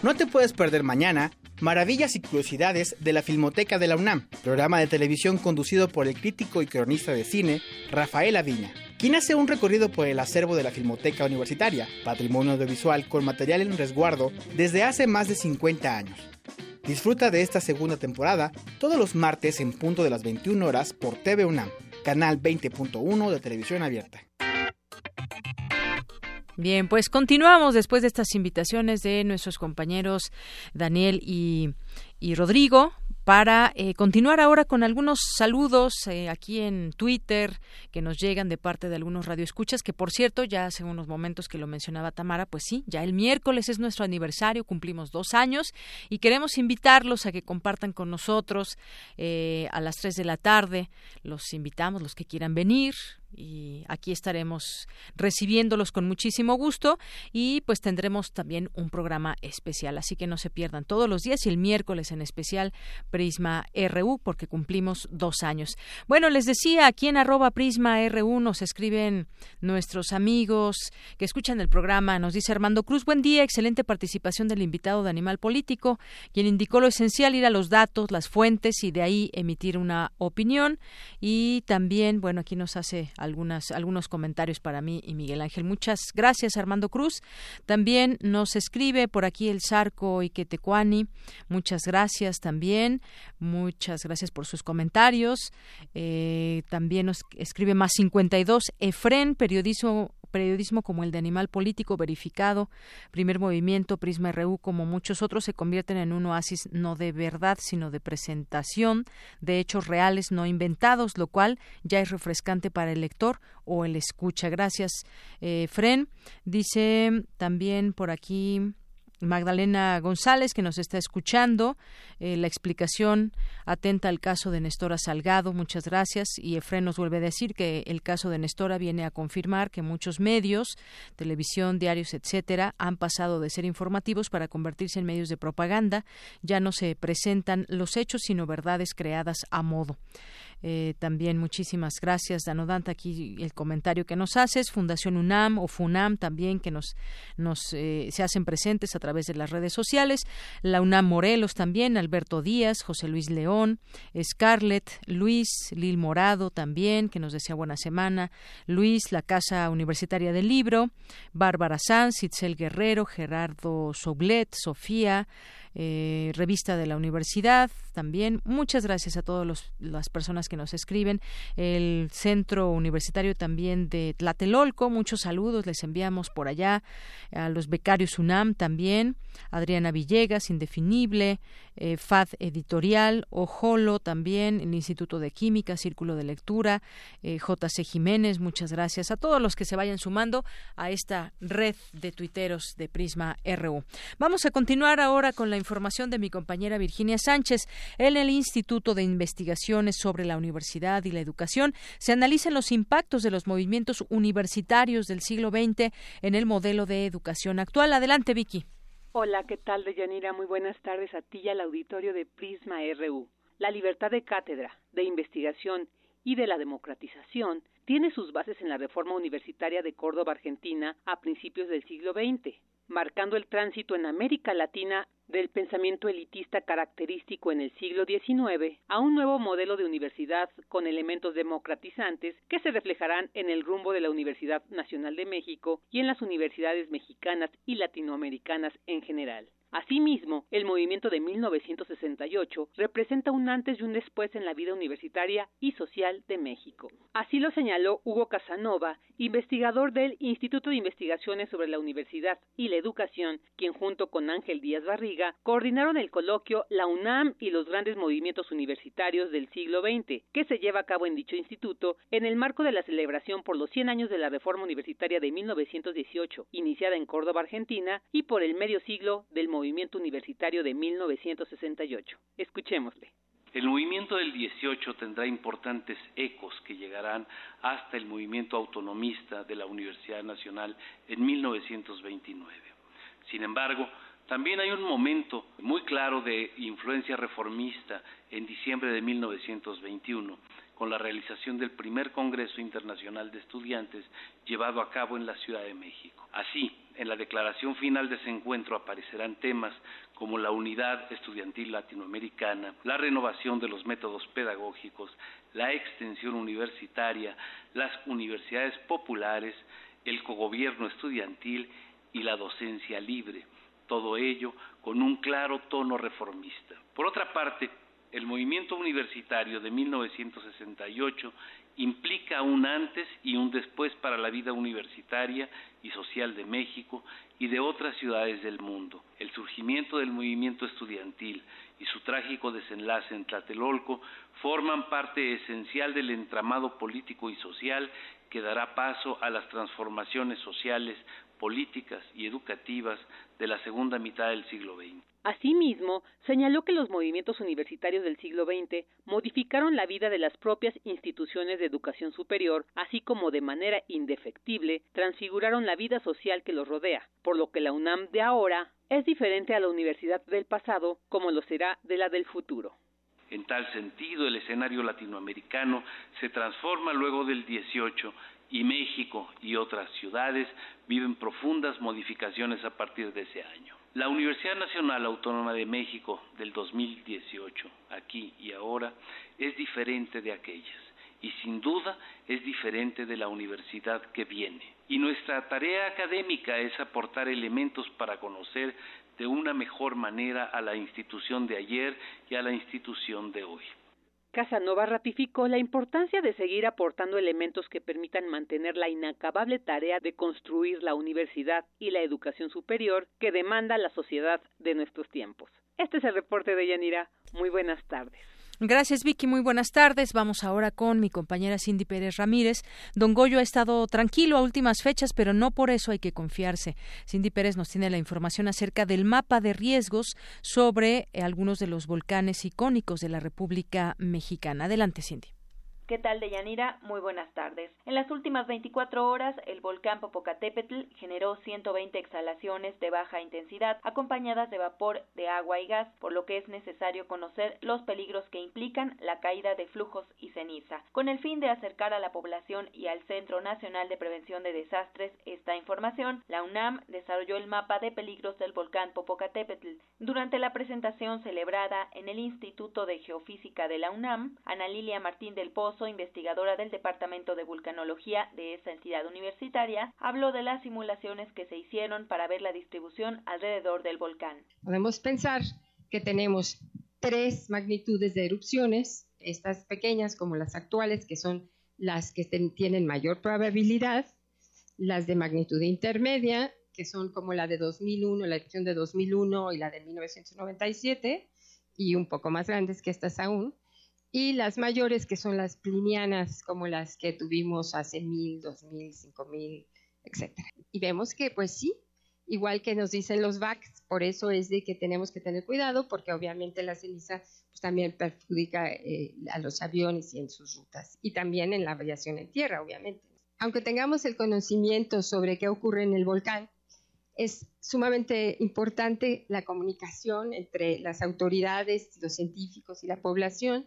No te puedes perder mañana Maravillas y Curiosidades de la Filmoteca de la UNAM, programa de televisión conducido por el crítico y cronista de cine Rafael Aviña, quien hace un recorrido por el acervo de la Filmoteca Universitaria, patrimonio audiovisual con material en resguardo desde hace más de 50 años. Disfruta de esta segunda temporada todos los martes en punto de las 21 horas por TV UNAM, canal 20.1 de televisión abierta. Bien, pues continuamos después de estas invitaciones de nuestros compañeros Daniel y, y Rodrigo para eh, continuar ahora con algunos saludos eh, aquí en Twitter que nos llegan de parte de algunos radioescuchas, que por cierto, ya hace unos momentos que lo mencionaba Tamara, pues sí, ya el miércoles es nuestro aniversario, cumplimos dos años y queremos invitarlos a que compartan con nosotros eh, a las tres de la tarde. Los invitamos, los que quieran venir, y aquí estaremos recibiéndolos con muchísimo gusto y pues tendremos también un programa especial, así que no se pierdan todos los días y el miércoles en especial Prisma RU porque cumplimos dos años. Bueno, les decía, aquí en arroba Prisma RU nos escriben nuestros amigos que escuchan el programa, nos dice Armando Cruz, buen día, excelente participación del invitado de Animal Político, quien indicó lo esencial, ir a los datos, las fuentes y de ahí emitir una opinión y también, bueno, aquí nos hace algunas, algunos comentarios para mí y Miguel Ángel. Muchas gracias, Armando Cruz. También nos escribe por aquí el Sarco Iquetecuani. Muchas gracias también. Muchas gracias por sus comentarios. Eh, también nos escribe más 52. Efren, periodismo periodismo como el de Animal Político verificado, Primer Movimiento, Prisma RU, como muchos otros, se convierten en un oasis no de verdad, sino de presentación de hechos reales no inventados, lo cual ya es refrescante para el lector o el escucha. Gracias, eh, Fren. Dice también por aquí Magdalena González, que nos está escuchando, eh, la explicación atenta al caso de Nestora Salgado, muchas gracias. Y Efren nos vuelve a decir que el caso de Nestora viene a confirmar que muchos medios, televisión, diarios, etcétera, han pasado de ser informativos para convertirse en medios de propaganda. Ya no se presentan los hechos, sino verdades creadas a modo. Eh, también muchísimas gracias, Danodanta, aquí el comentario que nos haces. Fundación UNAM o FUNAM también que nos, nos eh, se hacen presentes a través de las redes sociales. La UNAM Morelos también, Alberto Díaz, José Luis León, Scarlett, Luis, Lil Morado también, que nos desea buena semana. Luis, la Casa Universitaria del Libro, Bárbara Sanz, Itzel Guerrero, Gerardo Soblet, Sofía, eh, revista de la universidad también. Muchas gracias a todas las personas que nos escriben. El Centro Universitario también de Tlatelolco, muchos saludos les enviamos por allá. A los becarios UNAM también. Adriana Villegas, Indefinible, eh, FAD Editorial, Ojolo también, el Instituto de Química, Círculo de Lectura, eh, JC Jiménez, muchas gracias a todos los que se vayan sumando a esta red de tuiteros de Prisma RU. Vamos a continuar ahora con la información de mi compañera Virginia Sánchez. En el Instituto de Investigaciones sobre la Universidad y la Educación se analizan los impactos de los movimientos universitarios del siglo XX en el modelo de educación actual. Adelante, Vicky. Hola, ¿qué tal, Deyanira? Muy buenas tardes a ti y al auditorio de Prisma RU. La libertad de cátedra, de investigación y de la democratización tiene sus bases en la reforma universitaria de Córdoba, Argentina, a principios del siglo XX, marcando el tránsito en América Latina del pensamiento elitista característico en el siglo XIX a un nuevo modelo de universidad con elementos democratizantes que se reflejarán en el rumbo de la Universidad Nacional de México y en las universidades mexicanas y latinoamericanas en general. Asimismo, el movimiento de 1968 representa un antes y un después en la vida universitaria y social de México. Así lo señaló Hugo Casanova, investigador del Instituto de Investigaciones sobre la Universidad y la Educación, quien junto con Ángel Díaz Barriga coordinaron el coloquio La UNAM y los grandes movimientos universitarios del siglo XX, que se lleva a cabo en dicho instituto en el marco de la celebración por los 100 años de la Reforma Universitaria de 1918, iniciada en Córdoba, Argentina, y por el medio siglo del movimiento movimiento universitario de 1968. Escuchémosle. El movimiento del 18 tendrá importantes ecos que llegarán hasta el movimiento autonomista de la Universidad Nacional en 1929. Sin embargo, también hay un momento muy claro de influencia reformista en diciembre de 1921, con la realización del primer Congreso Internacional de Estudiantes llevado a cabo en la Ciudad de México. Así, en la declaración final de ese encuentro aparecerán temas como la unidad estudiantil latinoamericana, la renovación de los métodos pedagógicos, la extensión universitaria, las universidades populares, el cogobierno estudiantil y la docencia libre, todo ello con un claro tono reformista. Por otra parte, el movimiento universitario de 1968 implica un antes y un después para la vida universitaria y social de México y de otras ciudades del mundo. El surgimiento del movimiento estudiantil y su trágico desenlace en Tlatelolco forman parte esencial del entramado político y social que dará paso a las transformaciones sociales, políticas y educativas de la segunda mitad del siglo XX. Asimismo, señaló que los movimientos universitarios del siglo XX modificaron la vida de las propias instituciones de educación superior, así como de manera indefectible transfiguraron la vida social que los rodea, por lo que la UNAM de ahora es diferente a la universidad del pasado como lo será de la del futuro. En tal sentido, el escenario latinoamericano se transforma luego del 18 y México y otras ciudades viven profundas modificaciones a partir de ese año. La Universidad Nacional Autónoma de México del 2018, aquí y ahora, es diferente de aquellas y sin duda es diferente de la universidad que viene. Y nuestra tarea académica es aportar elementos para conocer de una mejor manera a la institución de ayer y a la institución de hoy. Casanova ratificó la importancia de seguir aportando elementos que permitan mantener la inacabable tarea de construir la universidad y la educación superior que demanda la sociedad de nuestros tiempos. Este es el reporte de Yanira. Muy buenas tardes. Gracias, Vicky. Muy buenas tardes. Vamos ahora con mi compañera Cindy Pérez Ramírez. Don Goyo ha estado tranquilo a últimas fechas, pero no por eso hay que confiarse. Cindy Pérez nos tiene la información acerca del mapa de riesgos sobre algunos de los volcanes icónicos de la República Mexicana. Adelante, Cindy. ¿Qué tal, Deyanira? Muy buenas tardes. En las últimas 24 horas, el volcán Popocatépetl generó 120 exhalaciones de baja intensidad, acompañadas de vapor de agua y gas, por lo que es necesario conocer los peligros que implican la caída de flujos y ceniza. Con el fin de acercar a la población y al Centro Nacional de Prevención de Desastres esta información, la UNAM desarrolló el mapa de peligros del volcán Popocatépetl. Durante la presentación celebrada en el Instituto de Geofísica de la UNAM, Ana Lilia Martín del Pozo Investigadora del Departamento de Vulcanología de esa entidad universitaria, habló de las simulaciones que se hicieron para ver la distribución alrededor del volcán. Podemos pensar que tenemos tres magnitudes de erupciones, estas pequeñas como las actuales, que son las que tienen mayor probabilidad, las de magnitud intermedia, que son como la de 2001, la erupción de 2001 y la de 1997, y un poco más grandes que estas aún, y las mayores, que son las plinianas, como las que tuvimos hace 1000, 2000, 5000, etc. Y vemos que, pues sí, igual que nos dicen los VACs, por eso es de que tenemos que tener cuidado, porque obviamente la ceniza pues, también perjudica eh, a los aviones y en sus rutas, y también en la aviación en tierra, obviamente. Aunque tengamos el conocimiento sobre qué ocurre en el volcán, es sumamente importante la comunicación entre las autoridades, los científicos y la población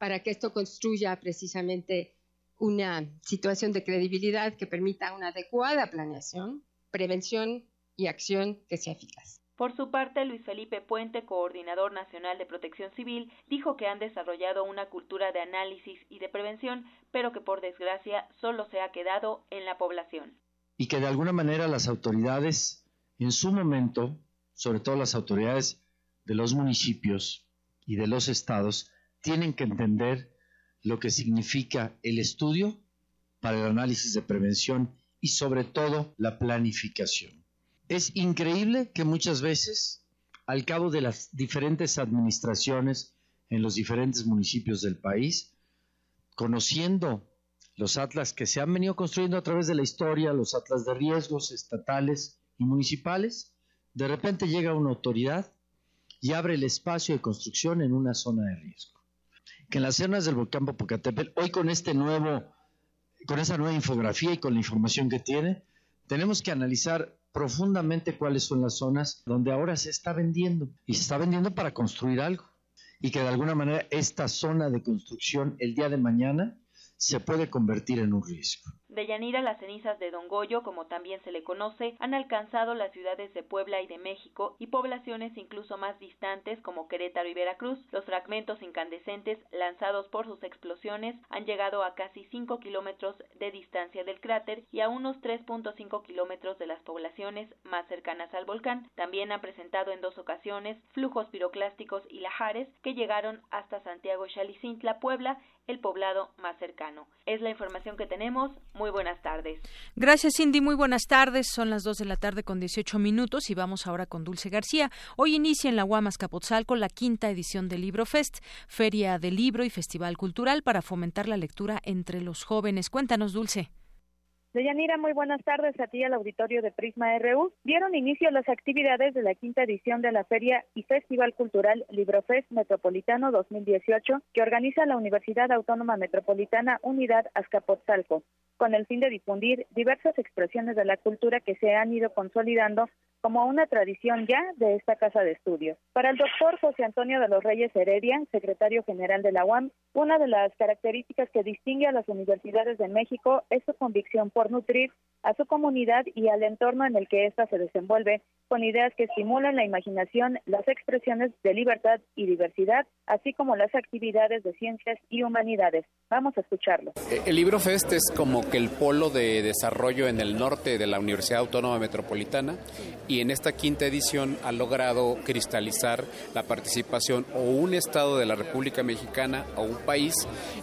para que esto construya precisamente una situación de credibilidad que permita una adecuada planeación, prevención y acción que sea eficaz. Por su parte, Luis Felipe Puente, coordinador nacional de protección civil, dijo que han desarrollado una cultura de análisis y de prevención, pero que por desgracia solo se ha quedado en la población. Y que de alguna manera las autoridades, en su momento, sobre todo las autoridades de los municipios y de los estados, tienen que entender lo que significa el estudio para el análisis de prevención y sobre todo la planificación. Es increíble que muchas veces, al cabo de las diferentes administraciones en los diferentes municipios del país, conociendo los atlas que se han venido construyendo a través de la historia, los atlas de riesgos estatales y municipales, de repente llega una autoridad y abre el espacio de construcción en una zona de riesgo. Que en las zonas del volcán Popocatépetl, hoy con este nuevo, con esa nueva infografía y con la información que tiene, tenemos que analizar profundamente cuáles son las zonas donde ahora se está vendiendo y se está vendiendo para construir algo y que de alguna manera esta zona de construcción el día de mañana se puede convertir en un riesgo. De Yanira, las cenizas de Don Goyo, como también se le conoce, han alcanzado las ciudades de Puebla y de México y poblaciones incluso más distantes como Querétaro y Veracruz. Los fragmentos incandescentes lanzados por sus explosiones han llegado a casi 5 kilómetros de distancia del cráter y a unos 3.5 kilómetros de las poblaciones más cercanas al volcán. También han presentado en dos ocasiones flujos piroclásticos y lajares que llegaron hasta Santiago Xalicintla, Puebla, el poblado más cercano. Es la información que tenemos. Muy buenas tardes. Gracias, Cindy. Muy buenas tardes. Son las 2 de la tarde con 18 minutos y vamos ahora con Dulce García. Hoy inicia en la Guamas Capotzalco la quinta edición del Libro Fest, Feria de Libro y Festival Cultural para fomentar la lectura entre los jóvenes. Cuéntanos, Dulce. Deyanira, muy buenas tardes a ti al auditorio de Prisma RU. Dieron inicio las actividades de la quinta edición de la Feria y Festival Cultural Librofest Metropolitano 2018 que organiza la Universidad Autónoma Metropolitana Unidad Azcapotzalco, con el fin de difundir diversas expresiones de la cultura que se han ido consolidando como una tradición ya de esta casa de estudios. Para el doctor José Antonio de los Reyes Heredia, secretario general de la UAM, una de las características que distingue a las universidades de México es su convicción por nutrir a su comunidad y al entorno en el que ésta se desenvuelve, con ideas que estimulan la imaginación, las expresiones de libertad y diversidad, así como las actividades de ciencias y humanidades. Vamos a escucharlo. Eh, el Libro Fest es como que el polo de desarrollo en el norte de la Universidad Autónoma Metropolitana y en esta quinta edición ha logrado cristalizar la participación o un estado de la República Mexicana o un país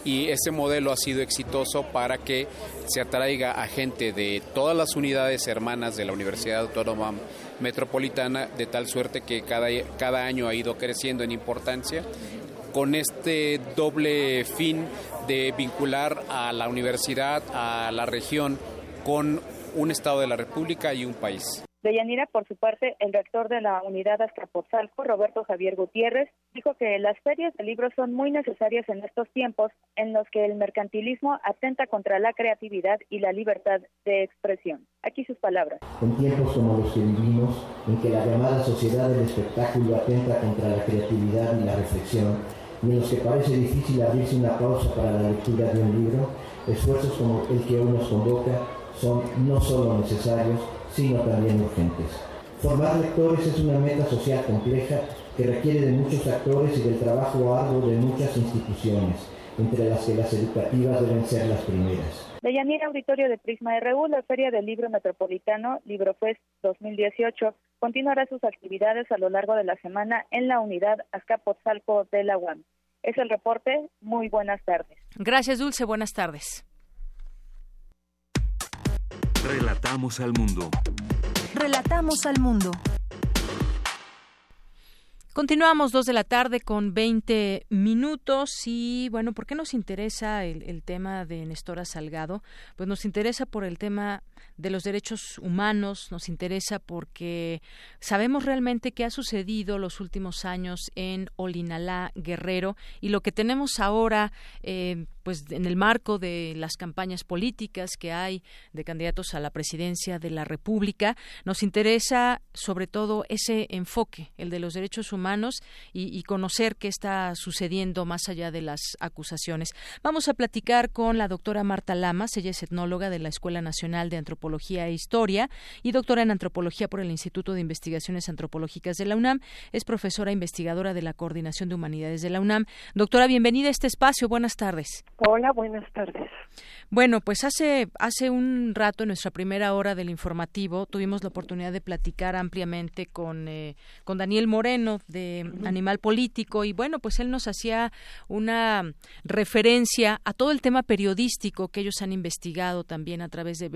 y ese modelo ha sido exitoso para que se atraiga a gente de todas las unidades hermanas de la Universidad Autónoma Metropolitana de tal suerte que cada, cada año ha ido creciendo en importancia con este doble fin de vincular a la universidad, a la región, con un Estado de la República y un país. De Yanira, por su parte, el rector de la unidad Azcapotzalco, Roberto Javier Gutiérrez, dijo que las ferias de libros son muy necesarias en estos tiempos en los que el mercantilismo atenta contra la creatividad y la libertad de expresión. Aquí sus palabras. En tiempos como los que vivimos, en que la llamada sociedad del espectáculo atenta contra la creatividad y la reflexión, y en los que parece difícil abrirse una pausa para la lectura de un libro, esfuerzos como el que hoy nos convoca son no solo necesarios, sino también urgentes. Formar lectores es una meta social compleja que requiere de muchos actores y del trabajo arduo de muchas instituciones, entre las que las educativas deben ser las primeras. De Yanira Auditorio de Prisma RU, la Feria del Libro Metropolitano Librofest 2018 continuará sus actividades a lo largo de la semana en la unidad Azcapotzalco de la UAM. Es el reporte. Muy buenas tardes. Gracias, Dulce. Buenas tardes. Relatamos al mundo. Relatamos al mundo. Continuamos dos de la tarde con 20 minutos y bueno, ¿por qué nos interesa el, el, tema de Nestora Salgado? Pues nos interesa por el tema de los derechos humanos, nos interesa porque sabemos realmente qué ha sucedido los últimos años en Olinalá Guerrero y lo que tenemos ahora eh, pues en el marco de las campañas políticas que hay de candidatos a la presidencia de la República, nos interesa sobre todo ese enfoque, el de los derechos humanos y, conocer qué está sucediendo más allá de las acusaciones. Vamos a platicar con la doctora Marta Lamas, ella es etnóloga de la Escuela Nacional de Antropología e Historia y doctora en Antropología por el Instituto de Investigaciones Antropológicas de la UNAM. Es profesora investigadora de la Coordinación de Humanidades de la UNAM. Doctora, bienvenida a este espacio. Buenas tardes. Hola, buenas tardes. Bueno, pues hace, hace un rato, en nuestra primera hora del informativo, tuvimos la oportunidad de platicar ampliamente con, eh, con Daniel Moreno de Animal Político y bueno, pues él nos hacía una referencia a todo el tema periodístico que ellos han investigado también a través de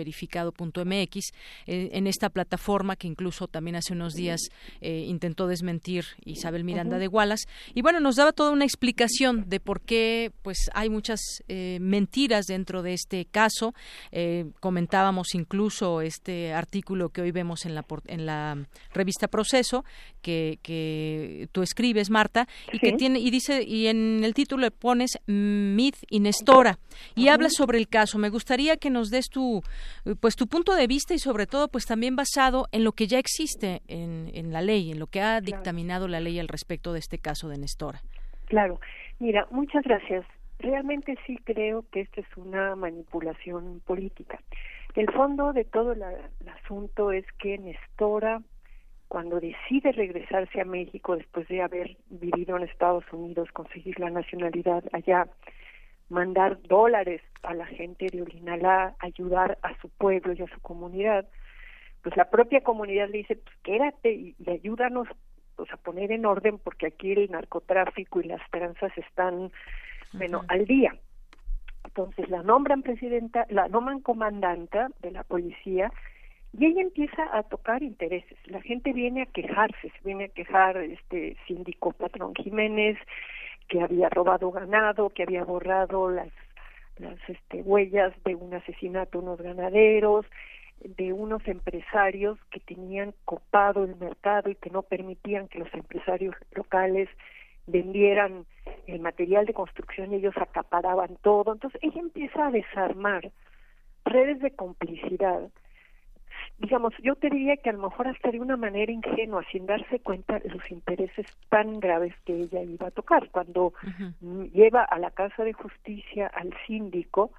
eh, en esta plataforma que incluso también hace unos días eh, intentó desmentir Isabel Miranda uh -huh. de Wallace y bueno, nos daba toda una explicación de por qué pues hay muchas eh, mentiras dentro de este caso. Eh, comentábamos incluso este artículo que hoy vemos en la, en la revista Proceso, que, que tú escribes, Marta, y sí. que tiene, y dice, y en el título le pones Myth y Nestora, y uh -huh. hablas sobre el caso. Me gustaría que nos des tu, pues tu punto de vista y sobre todo, pues también basado en lo que ya existe en, en la ley, en lo que ha claro. dictaminado la ley al respecto de este caso de Nestora. Claro. Mira, muchas gracias realmente sí creo que esto es una manipulación política. El fondo de todo la, el asunto es que Nestora, cuando decide regresarse a México después de haber vivido en Estados Unidos, conseguir la nacionalidad allá, mandar dólares a la gente de Olinalá, ayudar a su pueblo y a su comunidad, pues la propia comunidad le dice, pues quédate y, y ayúdanos pues, a poner en orden porque aquí el narcotráfico y las tranzas están bueno, uh -huh. al día. Entonces la nombran presidenta, la nombran comandanta de la policía y ella empieza a tocar intereses. La gente viene a quejarse, se viene a quejar este síndico patrón Jiménez que había robado ganado, que había borrado las las este, huellas de un asesinato a unos ganaderos, de unos empresarios que tenían copado el mercado y que no permitían que los empresarios locales vendieran el material de construcción y ellos acaparaban todo. Entonces ella empieza a desarmar redes de complicidad. Digamos, yo te diría que a lo mejor hasta de una manera ingenua, sin darse cuenta de los intereses tan graves que ella iba a tocar. Cuando uh -huh. lleva a la Casa de Justicia al síndico,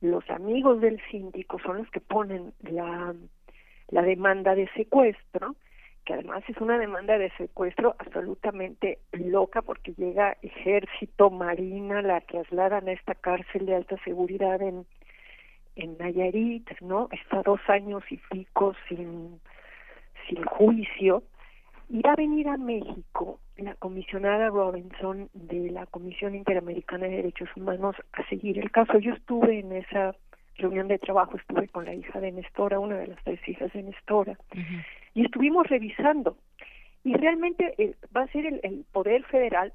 los amigos del síndico son los que ponen la, la demanda de secuestro que además es una demanda de secuestro absolutamente loca porque llega ejército, marina, la trasladan a esta cárcel de alta seguridad en, en Nayarit, ¿no? Está dos años y pico sin, sin juicio y va a venir a México la comisionada Robinson de la Comisión Interamericana de Derechos Humanos a seguir el caso. Yo estuve en esa reunión de trabajo, estuve con la hija de Nestora, una de las tres hijas de Nestora, uh -huh. y estuvimos revisando. Y realmente eh, va a ser el, el, Poder Federal,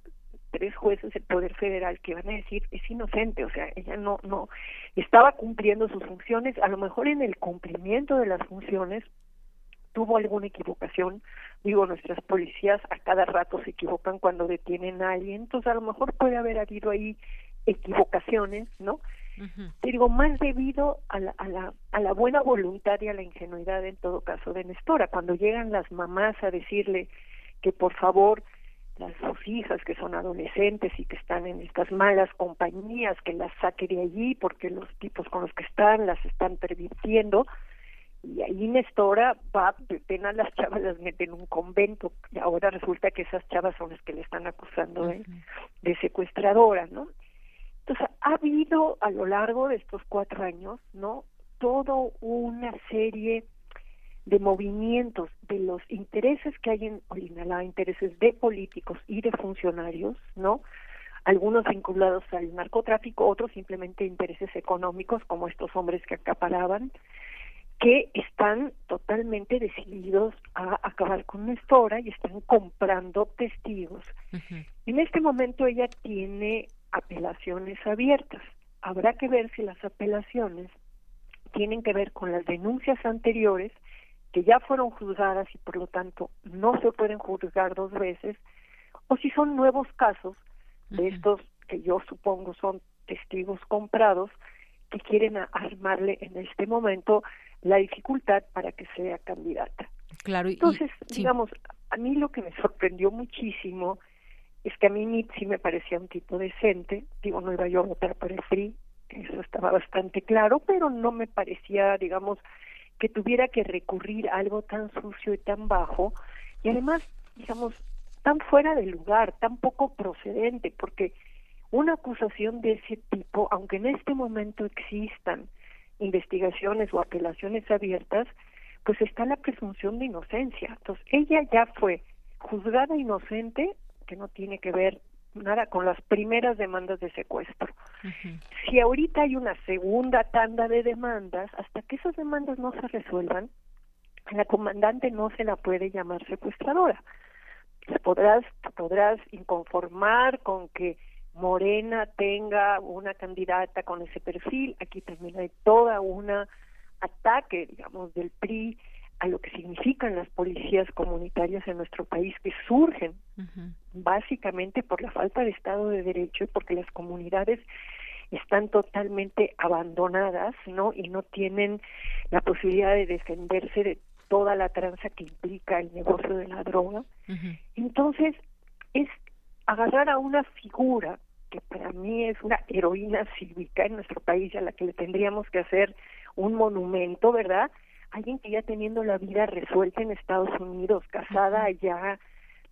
tres jueces del Poder Federal, que van a decir es inocente, o sea, ella no, no estaba cumpliendo sus funciones, a lo mejor en el cumplimiento de las funciones tuvo alguna equivocación, digo, nuestras policías a cada rato se equivocan cuando detienen a alguien, entonces a lo mejor puede haber habido ahí equivocaciones, ¿no? Uh -huh. digo más debido a la, a la a la buena voluntad y a la ingenuidad en todo caso de Nestora cuando llegan las mamás a decirle que por favor las sus hijas que son adolescentes y que están en estas malas compañías que las saque de allí porque los tipos con los que están las están pervirtiendo y ahí Nestora va, pena las chavas las mete en un convento y ahora resulta que esas chavas son las que le están acusando de, de secuestradora, ¿no? Entonces, ha habido a lo largo de estos cuatro años, ¿no? Todo una serie de movimientos de los intereses que hay en Olinalá, intereses de políticos y de funcionarios, ¿no? Algunos vinculados al narcotráfico, otros simplemente intereses económicos, como estos hombres que acaparaban, que están totalmente decididos a acabar con Nestora y están comprando testigos. En este momento ella tiene apelaciones abiertas. Habrá que ver si las apelaciones tienen que ver con las denuncias anteriores que ya fueron juzgadas y por lo tanto no se pueden juzgar dos veces, o si son nuevos casos de estos que yo supongo son testigos comprados que quieren armarle en este momento la dificultad para que sea candidata. Claro. Entonces, digamos, a mí lo que me sorprendió muchísimo es que a mí sí me parecía un tipo decente, digo, no iba yo a votar por el PRI, eso estaba bastante claro, pero no me parecía, digamos, que tuviera que recurrir a algo tan sucio y tan bajo, y además, digamos, tan fuera de lugar, tan poco procedente, porque una acusación de ese tipo, aunque en este momento existan investigaciones o apelaciones abiertas, pues está la presunción de inocencia. Entonces, ella ya fue juzgada inocente, que no tiene que ver nada con las primeras demandas de secuestro. Si ahorita hay una segunda tanda de demandas, hasta que esas demandas no se resuelvan, la comandante no se la puede llamar secuestradora. Podrás, podrás inconformar con que Morena tenga una candidata con ese perfil. Aquí también hay toda una ataque, digamos, del PRI a lo que significan las policías comunitarias en nuestro país que surgen básicamente por la falta de Estado de Derecho y porque las comunidades están totalmente abandonadas, ¿no? Y no tienen la posibilidad de defenderse de toda la tranza que implica el negocio de la droga. Entonces, es agarrar a una figura que para mí es una heroína cívica en nuestro país a la que le tendríamos que hacer un monumento, ¿verdad? Alguien que ya teniendo la vida resuelta en Estados Unidos, casada allá,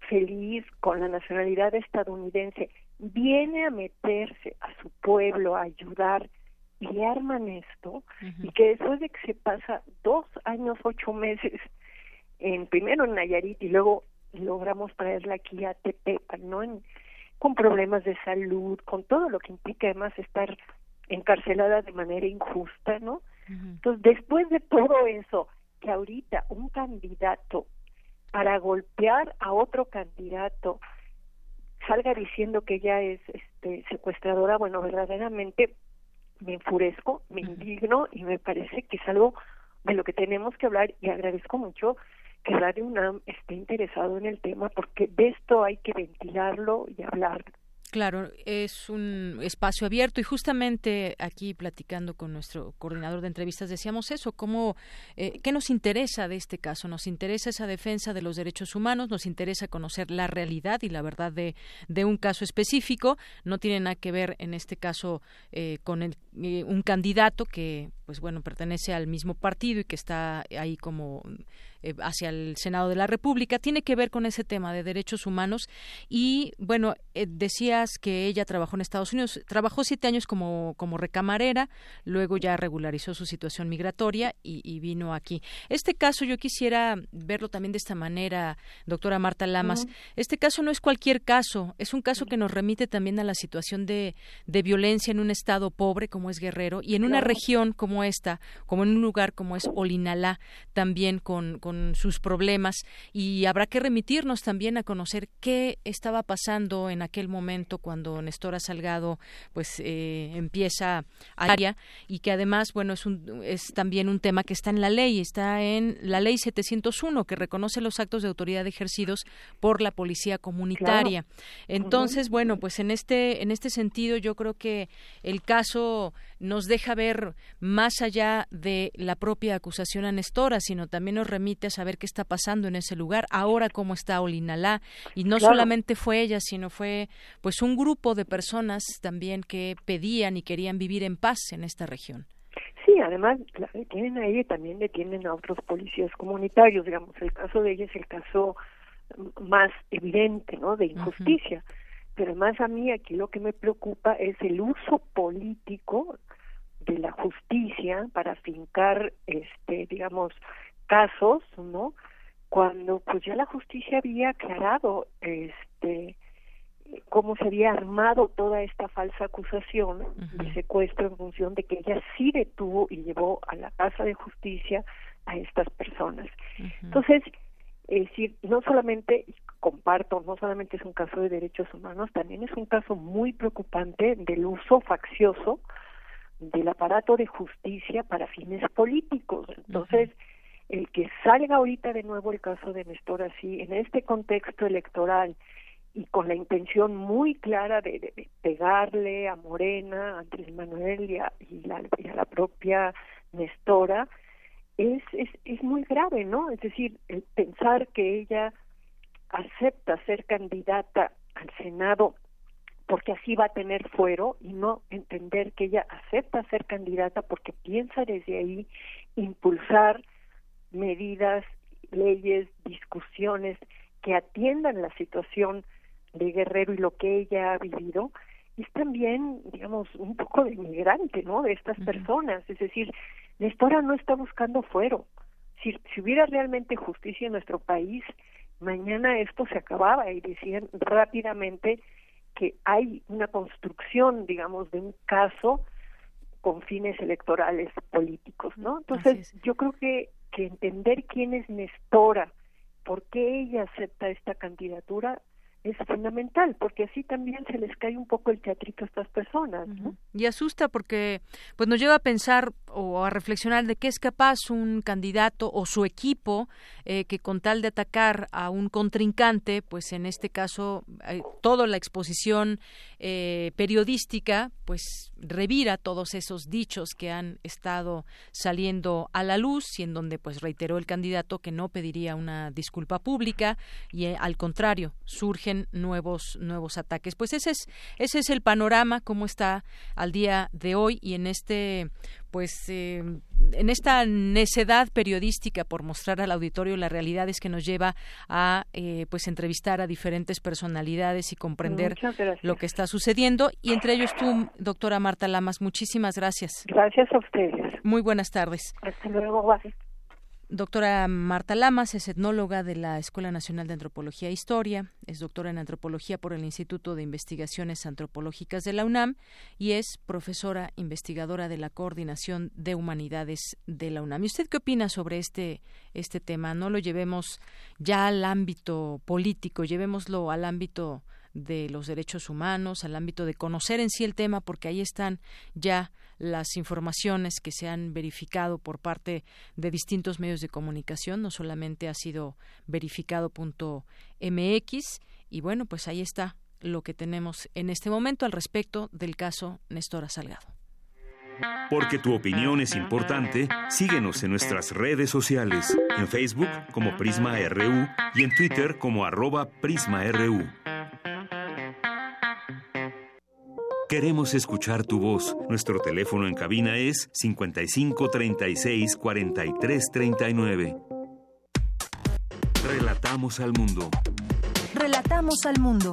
feliz, con la nacionalidad estadounidense, viene a meterse a su pueblo, a ayudar, y le arman esto, y que después de que se pasa dos años, ocho meses, en primero en Nayarit y luego logramos traerla aquí a Tepepan, ¿no? En, con problemas de salud, con todo lo que implica además estar encarcelada de manera injusta, ¿no? Entonces, después de todo eso, que ahorita un candidato para golpear a otro candidato salga diciendo que ella es este secuestradora, bueno, verdaderamente me enfurezco, me indigno y me parece que es algo de lo que tenemos que hablar y agradezco mucho que Radio UNAM esté interesado en el tema porque de esto hay que ventilarlo y hablar. Claro, es un espacio abierto y justamente aquí platicando con nuestro coordinador de entrevistas decíamos eso, cómo, eh, qué nos interesa de este caso, nos interesa esa defensa de los derechos humanos, nos interesa conocer la realidad y la verdad de, de un caso específico, no tiene nada que ver en este caso eh, con el, eh, un candidato que, pues bueno, pertenece al mismo partido y que está ahí como eh, hacia el Senado de la República tiene que ver con ese tema de derechos humanos. Y bueno eh, decías que ella trabajó en Estados Unidos trabajó siete años como como recamarera luego ya regularizó su situación migratoria y, vino aquí. Este caso yo quisiera verlo también de esta manera doctora Marta Lamas. Este caso no es cualquier caso es un caso que nos remite también a la situación de, de violencia en un estado pobre como es Guerrero y en una región como esta como en un lugar como es Olinalá también con con sus problemas y habrá que remitirnos también a conocer qué estaba pasando en aquel momento cuando Nestora Salgado pues eh, empieza a área y que además bueno es un, es también un tema que está en la ley está en la ley 701 que reconoce los actos de autoridad ejercidos por la policía comunitaria. Entonces bueno pues en este en este sentido yo creo que el caso nos deja ver más allá de la propia acusación a Nestora sino también nos remite a saber qué está pasando en ese lugar, ahora cómo está Olinalá, y no solamente fue ella, sino fue pues un grupo de personas también que pedían y querían vivir en paz en esta región. Sí, además la detienen a ella y también detienen a otros policías comunitarios, digamos, el caso de ella es el caso más evidente, ¿no?, de injusticia. pero además a mí aquí lo que me preocupa es el uso político de la justicia para fincar este digamos casos no cuando pues ya la justicia había aclarado este cómo se había armado toda esta falsa acusación de secuestro en función de que ella sí detuvo y llevó a la casa de justicia a estas personas. Entonces, es decir, no solamente comparto, no solamente es un caso de derechos humanos, también es un caso muy preocupante del uso faccioso del aparato de justicia para fines políticos. Entonces, el que salga ahorita de nuevo el caso de Néstor así, en este contexto electoral, y con la intención muy clara de, pegarle a Morena, a Andrés Manuel y a, la, la propia Nestora, es, es, es muy grave, ¿no? Es decir, el pensar que ella acepta ser candidata al Senado porque así va a tener fuero y no entender que ella acepta ser candidata porque piensa desde ahí impulsar medidas, leyes, discusiones que atiendan la situación de Guerrero y lo que ella ha vivido, es también, digamos, un poco de inmigrante, ¿no? De estas personas. Es decir, Nestora no está buscando fuero. Si, si hubiera realmente justicia en nuestro país, mañana esto se acababa y decían rápidamente que hay una construcción, digamos, de un caso con fines electorales políticos, ¿no? Entonces, yo creo que, que entender quién es Nestora, por qué ella acepta esta candidatura, es fundamental, porque así también se les cae un poco el teatrito a estas personas. Y asusta porque pues nos lleva a pensar o a reflexionar de qué es capaz un candidato o su equipo eh, que con tal de atacar a un contrincante, pues en este caso eh, toda la exposición eh, periodística, pues revira todos esos dichos que han estado saliendo a la luz y en donde pues reiteró el candidato que no pediría una disculpa pública y al contrario surgen nuevos nuevos ataques. Pues ese es ese es el panorama como está al día de hoy y en este pues eh, en esta necedad periodística por mostrar al auditorio la realidad es que nos lleva a eh, pues entrevistar a diferentes personalidades y comprender lo que está sucediendo. Y entre ellos tú doctora Marta Lamas muchísimas gracias. Gracias a ustedes. Muy buenas tardes. Hasta luego Doctora Marta Lamas es etnóloga de la Escuela Nacional de Antropología e Historia, es doctora en antropología por el Instituto de Investigaciones Antropológicas de la UNAM y es profesora investigadora de la Coordinación de Humanidades de la UNAM. ¿Y usted qué opina sobre este, este tema? No lo llevemos ya al ámbito político, llevémoslo al ámbito de los derechos humanos, al ámbito de conocer en sí el tema, porque ahí están ya las informaciones que se han verificado por parte de distintos medios de comunicación, no solamente ha sido verificado punto MX y bueno, pues ahí está lo que tenemos en este momento al respecto del caso Néstor Salgado. Porque tu opinión es importante, síguenos en nuestras redes sociales, en Facebook como Prisma RU y en Twitter como arroba PrismaRU. Queremos escuchar tu voz. Nuestro teléfono en cabina es 55 36 43 39. Relatamos al mundo. Relatamos al mundo.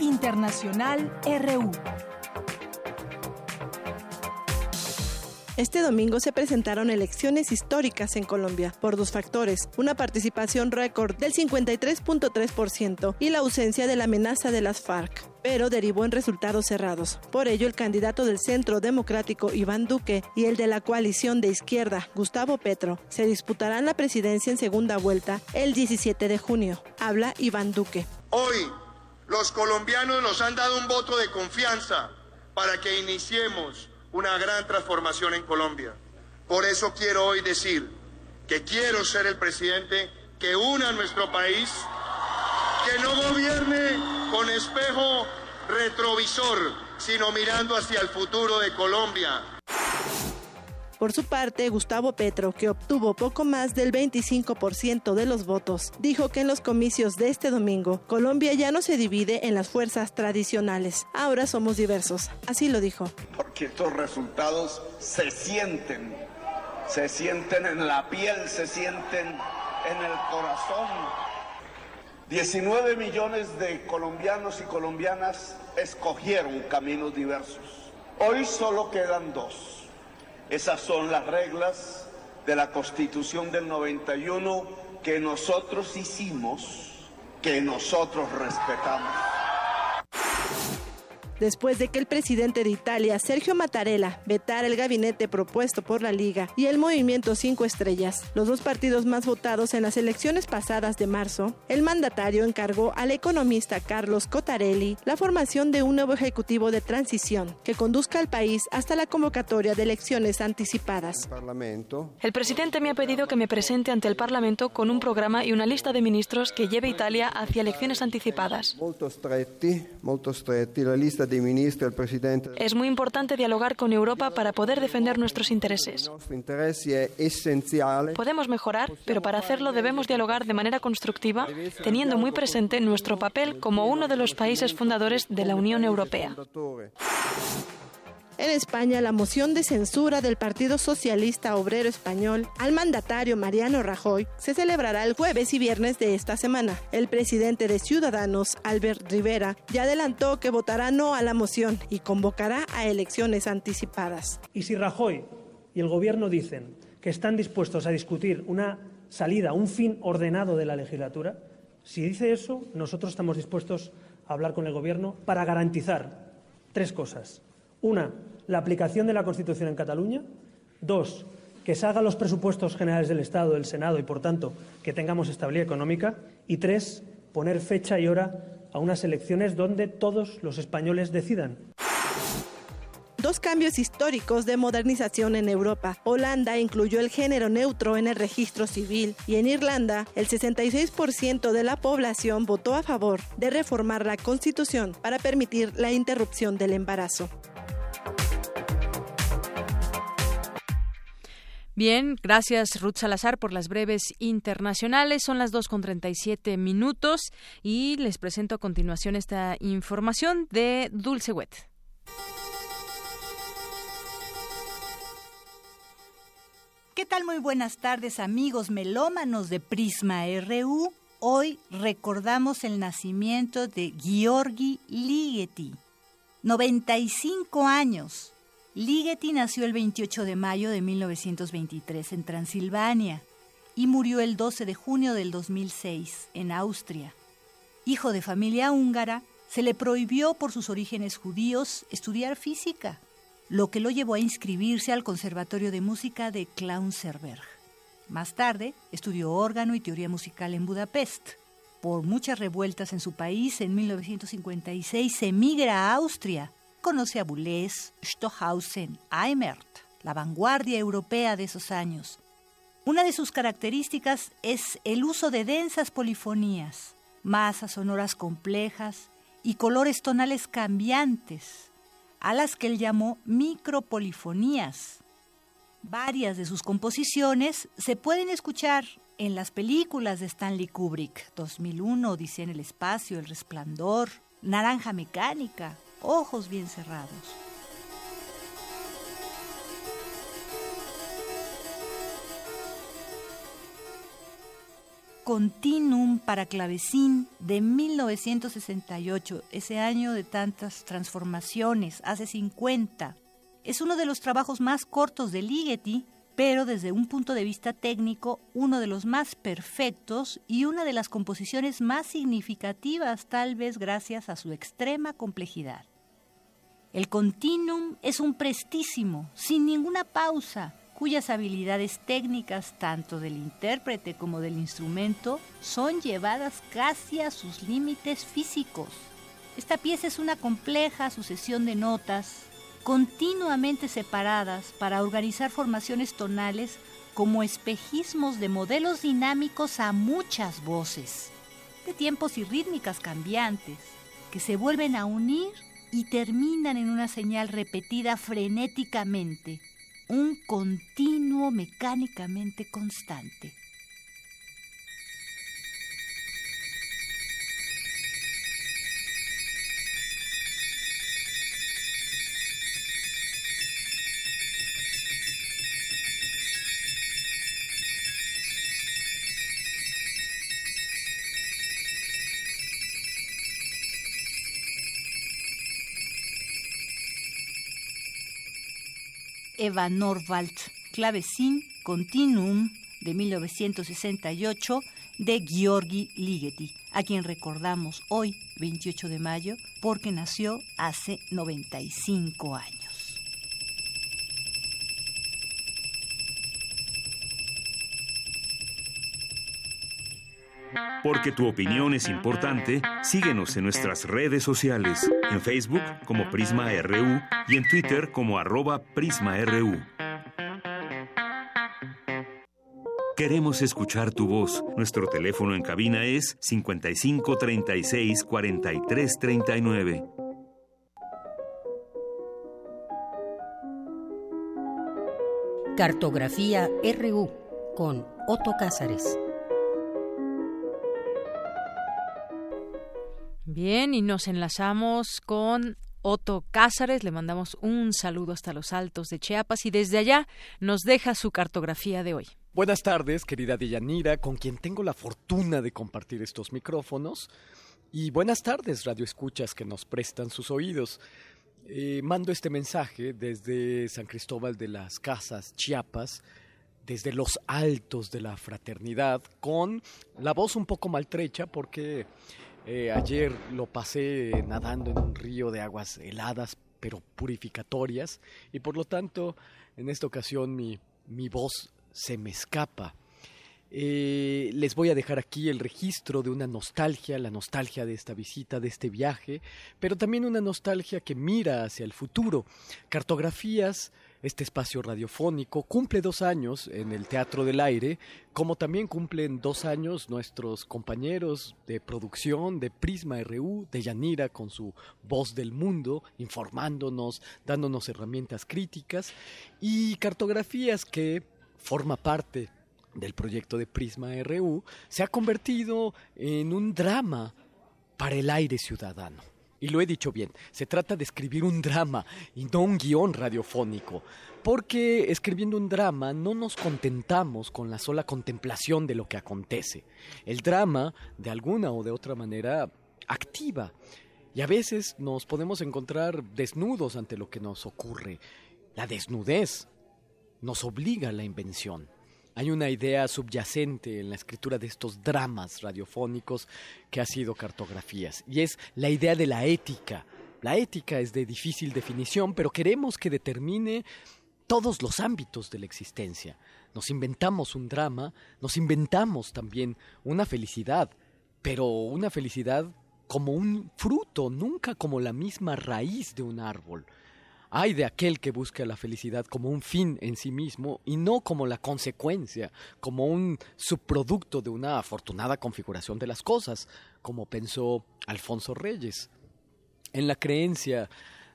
Internacional RU. Este domingo se presentaron elecciones históricas en Colombia por dos factores, una participación récord del 53.3% y la ausencia de la amenaza de las FARC pero derivó en resultados cerrados. Por ello, el candidato del Centro Democrático, Iván Duque, y el de la coalición de izquierda, Gustavo Petro, se disputarán la presidencia en segunda vuelta el 17 de junio. Habla Iván Duque. Hoy, los colombianos nos han dado un voto de confianza para que iniciemos una gran transformación en Colombia. Por eso quiero hoy decir que quiero ser el presidente que una nuestro país, que no gobierne con espejo retrovisor, sino mirando hacia el futuro de Colombia. Por su parte, Gustavo Petro, que obtuvo poco más del 25% de los votos, dijo que en los comicios de este domingo, Colombia ya no se divide en las fuerzas tradicionales. Ahora somos diversos. Así lo dijo. Porque estos resultados se sienten, se sienten en la piel, se sienten en el corazón 19 millones de colombianos y colombianas escogieron caminos diversos. Hoy solo quedan dos. Esas son las reglas de la Constitución del 91 que nosotros hicimos, que nosotros respetamos después de que el presidente de Italia, Sergio Mattarella, vetara el gabinete propuesto por la Liga y el Movimiento Cinco Estrellas, los dos partidos más votados en las elecciones pasadas de marzo, el mandatario encargó al economista Carlos Cottarelli la formación de un nuevo ejecutivo de transición que conduzca al país hasta la convocatoria de elecciones anticipadas. El presidente me ha pedido que me presente ante el Parlamento con un programa y una lista de ministros que lleve Italia hacia elecciones anticipadas. la lista es muy importante dialogar con Europa para poder defender nuestros intereses. Podemos mejorar, pero para hacerlo debemos dialogar de manera constructiva, teniendo muy presente nuestro papel como uno de los países fundadores de la Unión Europea. En España, la moción de censura del Partido Socialista Obrero Español al mandatario Mariano Rajoy se celebrará el jueves y viernes de esta semana. El presidente de Ciudadanos, Albert Rivera, ya adelantó que votará no a la moción y convocará a elecciones anticipadas. Y si Rajoy y el gobierno dicen que están dispuestos a discutir una salida, un fin ordenado de la legislatura, si dice eso, nosotros estamos dispuestos a hablar con el gobierno para garantizar tres cosas. Una, la aplicación de la Constitución en Cataluña. Dos, que salgan los presupuestos generales del Estado, del Senado y, por tanto, que tengamos estabilidad económica. Y tres, poner fecha y hora a unas elecciones donde todos los españoles decidan. Dos cambios históricos de modernización en Europa. Holanda incluyó el género neutro en el registro civil y en Irlanda el 66% de la población votó a favor de reformar la Constitución para permitir la interrupción del embarazo. Bien, gracias Ruth Salazar por las breves internacionales. Son las dos con siete minutos y les presento a continuación esta información de Dulce Wet. ¿Qué tal? Muy buenas tardes amigos melómanos de Prisma RU. Hoy recordamos el nacimiento de Georgi Ligeti. 95 años Ligeti nació el 28 de mayo de 1923 en Transilvania y murió el 12 de junio del 2006 en Austria. Hijo de familia húngara, se le prohibió por sus orígenes judíos estudiar física, lo que lo llevó a inscribirse al Conservatorio de Música de Klausenberg. Más tarde, estudió órgano y teoría musical en Budapest. Por muchas revueltas en su país, en 1956 se emigra a Austria, conoce a Boulez, Stohausen, Eimert, la vanguardia europea de esos años. Una de sus características es el uso de densas polifonías, masas sonoras complejas y colores tonales cambiantes, a las que él llamó micropolifonías. Varias de sus composiciones se pueden escuchar en las películas de Stanley Kubrick, 2001, Odisea en el espacio, El resplandor, Naranja mecánica, ojos bien cerrados. Continuum para clavecín de 1968, ese año de tantas transformaciones, hace 50. Es uno de los trabajos más cortos de Ligeti pero desde un punto de vista técnico, uno de los más perfectos y una de las composiciones más significativas, tal vez gracias a su extrema complejidad. El continuum es un prestísimo, sin ninguna pausa, cuyas habilidades técnicas, tanto del intérprete como del instrumento, son llevadas casi a sus límites físicos. Esta pieza es una compleja sucesión de notas, continuamente separadas para organizar formaciones tonales como espejismos de modelos dinámicos a muchas voces, de tiempos y rítmicas cambiantes, que se vuelven a unir y terminan en una señal repetida frenéticamente, un continuo mecánicamente constante. Eva Norvald, clavecín Continuum de 1968 de Georgi Ligeti, a quien recordamos hoy, 28 de mayo, porque nació hace 95 años. Porque tu opinión es importante, síguenos en nuestras redes sociales, en Facebook como Prisma RU y en Twitter como arroba PrismaRU. Queremos escuchar tu voz. Nuestro teléfono en cabina es 55 36 43 39. Cartografía RU con Otto Cázares. Bien, y nos enlazamos con Otto Cázares. Le mandamos un saludo hasta los altos de Chiapas y desde allá nos deja su cartografía de hoy. Buenas tardes, querida Deyanira, con quien tengo la fortuna de compartir estos micrófonos. Y buenas tardes, Radio Escuchas, que nos prestan sus oídos. Eh, mando este mensaje desde San Cristóbal de las Casas, Chiapas, desde los altos de la fraternidad, con la voz un poco maltrecha porque eh, ayer lo pasé nadando en un río de aguas heladas pero purificatorias y por lo tanto en esta ocasión mi, mi voz se me escapa. Eh, les voy a dejar aquí el registro de una nostalgia, la nostalgia de esta visita, de este viaje, pero también una nostalgia que mira hacia el futuro. Cartografías este espacio radiofónico cumple dos años en el Teatro del Aire, como también cumplen dos años nuestros compañeros de producción de Prisma RU, de Yanira, con su voz del mundo, informándonos, dándonos herramientas críticas, y cartografías que forma parte del proyecto de Prisma RU, se ha convertido en un drama para el aire ciudadano y lo he dicho bien, se trata de escribir un drama y no un guion radiofónico. Porque escribiendo un drama no nos contentamos con la sola contemplación de lo que acontece. El drama, de alguna o de otra manera, activa. Y a veces nos podemos encontrar desnudos ante lo que nos ocurre. La desnudez nos obliga a la invención. Hay una idea subyacente en la escritura de estos dramas radiofónicos que ha sido cartografías, y es la idea de la ética. La ética es de difícil definición, pero queremos que determine todos los ámbitos de la existencia. Nos inventamos un drama, nos inventamos también una felicidad, pero una felicidad como un fruto, nunca como la misma raíz de un árbol. Hay de aquel que busca la felicidad como un fin en sí mismo y no como la consecuencia, como un subproducto de una afortunada configuración de las cosas, como pensó Alfonso Reyes. En la creencia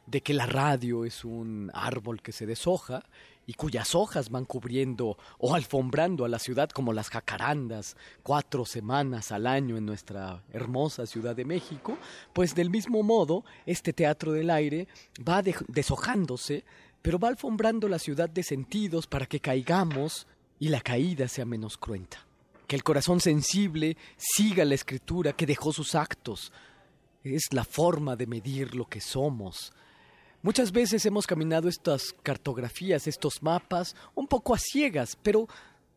de que la radio es un árbol que se deshoja y cuyas hojas van cubriendo o alfombrando a la ciudad como las jacarandas cuatro semanas al año en nuestra hermosa Ciudad de México, pues del mismo modo este teatro del aire va deshojándose, pero va alfombrando la ciudad de sentidos para que caigamos y la caída sea menos cruenta. Que el corazón sensible siga la escritura que dejó sus actos. Es la forma de medir lo que somos, Muchas veces hemos caminado estas cartografías, estos mapas, un poco a ciegas, pero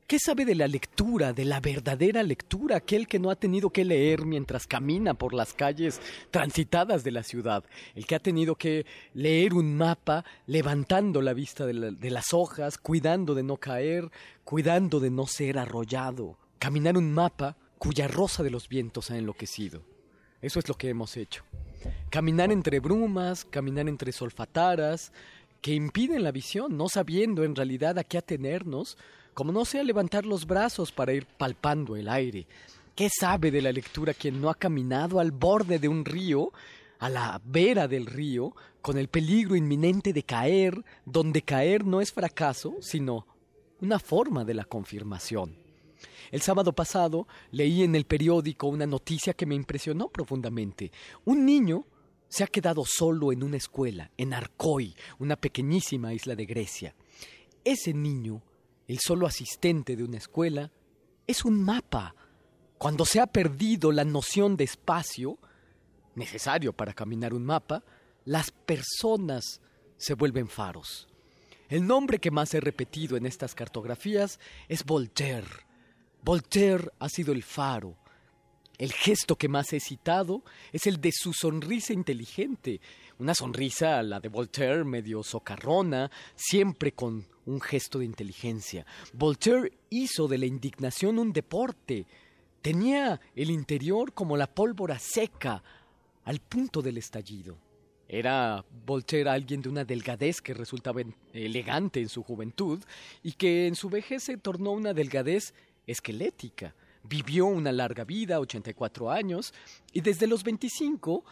¿qué sabe de la lectura, de la verdadera lectura, aquel que no ha tenido que leer mientras camina por las calles transitadas de la ciudad, el que ha tenido que leer un mapa levantando la vista de, las hojas, cuidando de no caer, cuidando de no ser arrollado, caminar un mapa cuya rosa de los vientos ha enloquecido? Eso es lo que hemos hecho. Caminar entre brumas, caminar entre solfataras, que impiden la visión, no sabiendo en realidad a qué atenernos, como no sea levantar los brazos para ir palpando el aire. ¿Qué sabe de la lectura quien no ha caminado al borde de un río, a la vera del río, con el peligro inminente de caer, donde caer no es fracaso, sino una forma de la confirmación? El sábado pasado leí en el periódico una noticia que me impresionó profundamente. Un niño se ha quedado solo en una escuela, en Arcoi, una pequeñísima isla de Grecia. Ese niño, el solo asistente de una escuela, es un mapa. Cuando se ha perdido la noción de espacio, necesario para caminar un mapa, las personas se vuelven faros. El nombre que más he repetido en estas cartografías es Voltaire. Voltaire ha sido el faro. El gesto que más he citado es el de su sonrisa inteligente, una sonrisa, la de Voltaire, medio socarrona, siempre con un gesto de inteligencia. Voltaire hizo de la indignación un deporte. Tenía el interior como la pólvora seca, al punto del estallido. Era Voltaire alguien de una delgadez que resultaba elegante en su juventud y que en su vejez se tornó una delgadez esquelética. Vivió una larga vida, 84 años, y desde los 25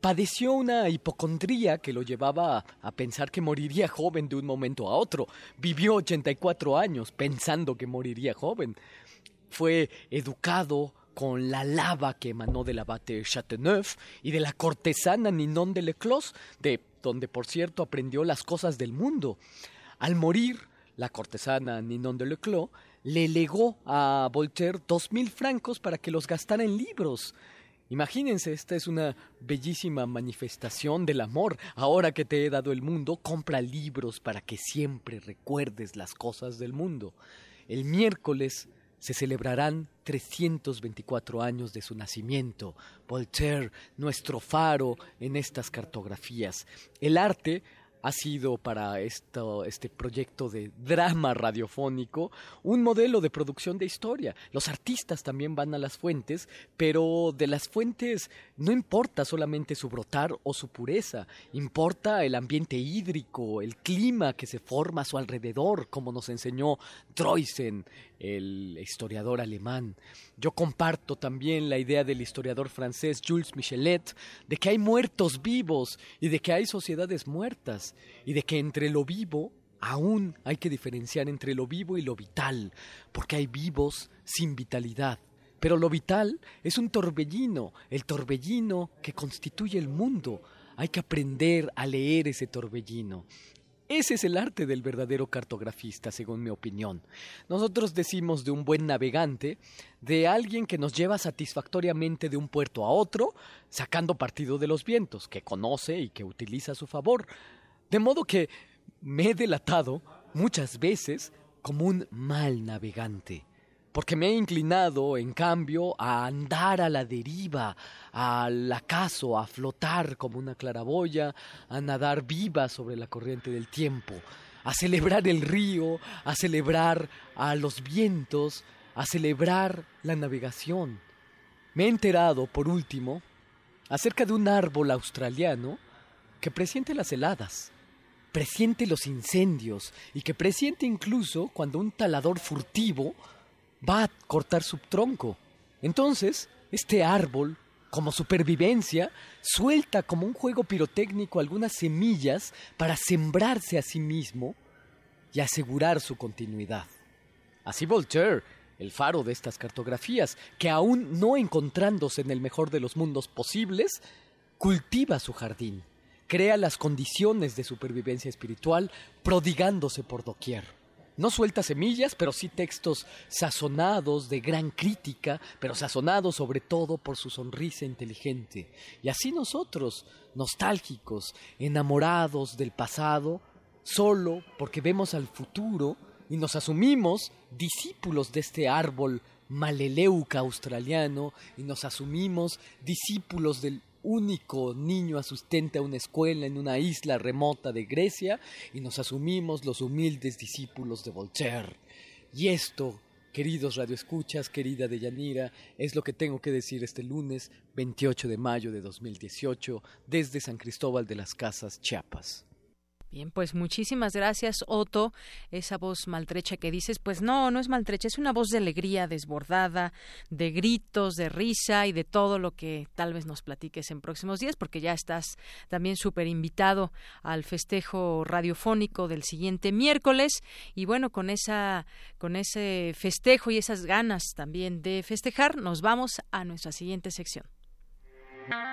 padeció una hipocondría que lo llevaba a, pensar que moriría joven de un momento a otro. Vivió 84 años pensando que moriría joven. Fue educado con la lava que emanó del abate Chateauneuf y de la cortesana Ninon de Leclos, de donde por cierto aprendió las cosas del mundo. Al morir, la cortesana Ninon de Leclos le legó a Voltaire dos mil francos para que los gastara en libros. Imagínense, esta es una bellísima manifestación del amor. Ahora que te he dado el mundo, compra libros para que siempre recuerdes las cosas del mundo. El miércoles se celebrarán 324 años de su nacimiento. Voltaire, nuestro faro en estas cartografías. El arte ha sido para esto, este proyecto de drama radiofónico un modelo de producción de historia. Los artistas también van a las fuentes, pero de las fuentes no importa solamente su brotar o su pureza, importa el ambiente hídrico, el clima que se forma a su alrededor, como nos enseñó Droysen, el historiador alemán. Yo comparto también la idea del historiador francés Jules Michelet de que hay muertos vivos y de que hay sociedades muertas y de que entre lo vivo aún hay que diferenciar entre lo vivo y lo vital, porque hay vivos sin vitalidad. Pero lo vital es un torbellino, el torbellino que constituye el mundo. Hay que aprender a leer ese torbellino. Ese es el arte del verdadero cartografista, según mi opinión. Nosotros decimos de un buen navegante, de alguien que nos lleva satisfactoriamente de un puerto a otro, sacando partido de los vientos, que conoce y que utiliza a su favor. De modo que me he delatado muchas veces como un mal navegante porque me he inclinado, en cambio, a andar a la deriva, al acaso, a flotar como una claraboya, a nadar viva sobre la corriente del tiempo, a celebrar el río, a celebrar a los vientos, a celebrar la navegación. Me he enterado, por último, acerca de un árbol australiano que presiente las heladas, presiente los incendios y que presiente incluso cuando un talador furtivo va a cortar su tronco. Entonces, este árbol, como supervivencia, suelta como un juego pirotécnico algunas semillas para sembrarse a sí mismo y asegurar su continuidad. Así Voltaire, el faro de estas cartografías, que aún no encontrándose en el mejor de los mundos posibles, cultiva su jardín, crea las condiciones de supervivencia espiritual, prodigándose por doquier. No suelta semillas, pero sí textos sazonados de gran crítica, pero sazonados sobre todo por su sonrisa inteligente. Y así nosotros, nostálgicos, enamorados del pasado, solo porque vemos al futuro y nos asumimos discípulos de este árbol maleleuca australiano y nos asumimos discípulos del único niño asistente a una escuela en una isla remota de Grecia y nos asumimos los humildes discípulos de Voltaire. Y esto, queridos radioescuchas, querida Deyanira, es lo que tengo que decir este lunes 28 de mayo de 2018 desde San Cristóbal de las Casas, Chiapas. Bien, pues muchísimas gracias, Otto. Esa voz maltrecha que dices, pues no, no es maltrecha, es una voz de alegría desbordada, de gritos, de risa y de todo lo que tal vez nos platiques en próximos días, porque ya estás también súper invitado al festejo radiofónico del siguiente miércoles. Y bueno, con esa, con ese festejo y esas ganas también de festejar, nos vamos a nuestra siguiente sección.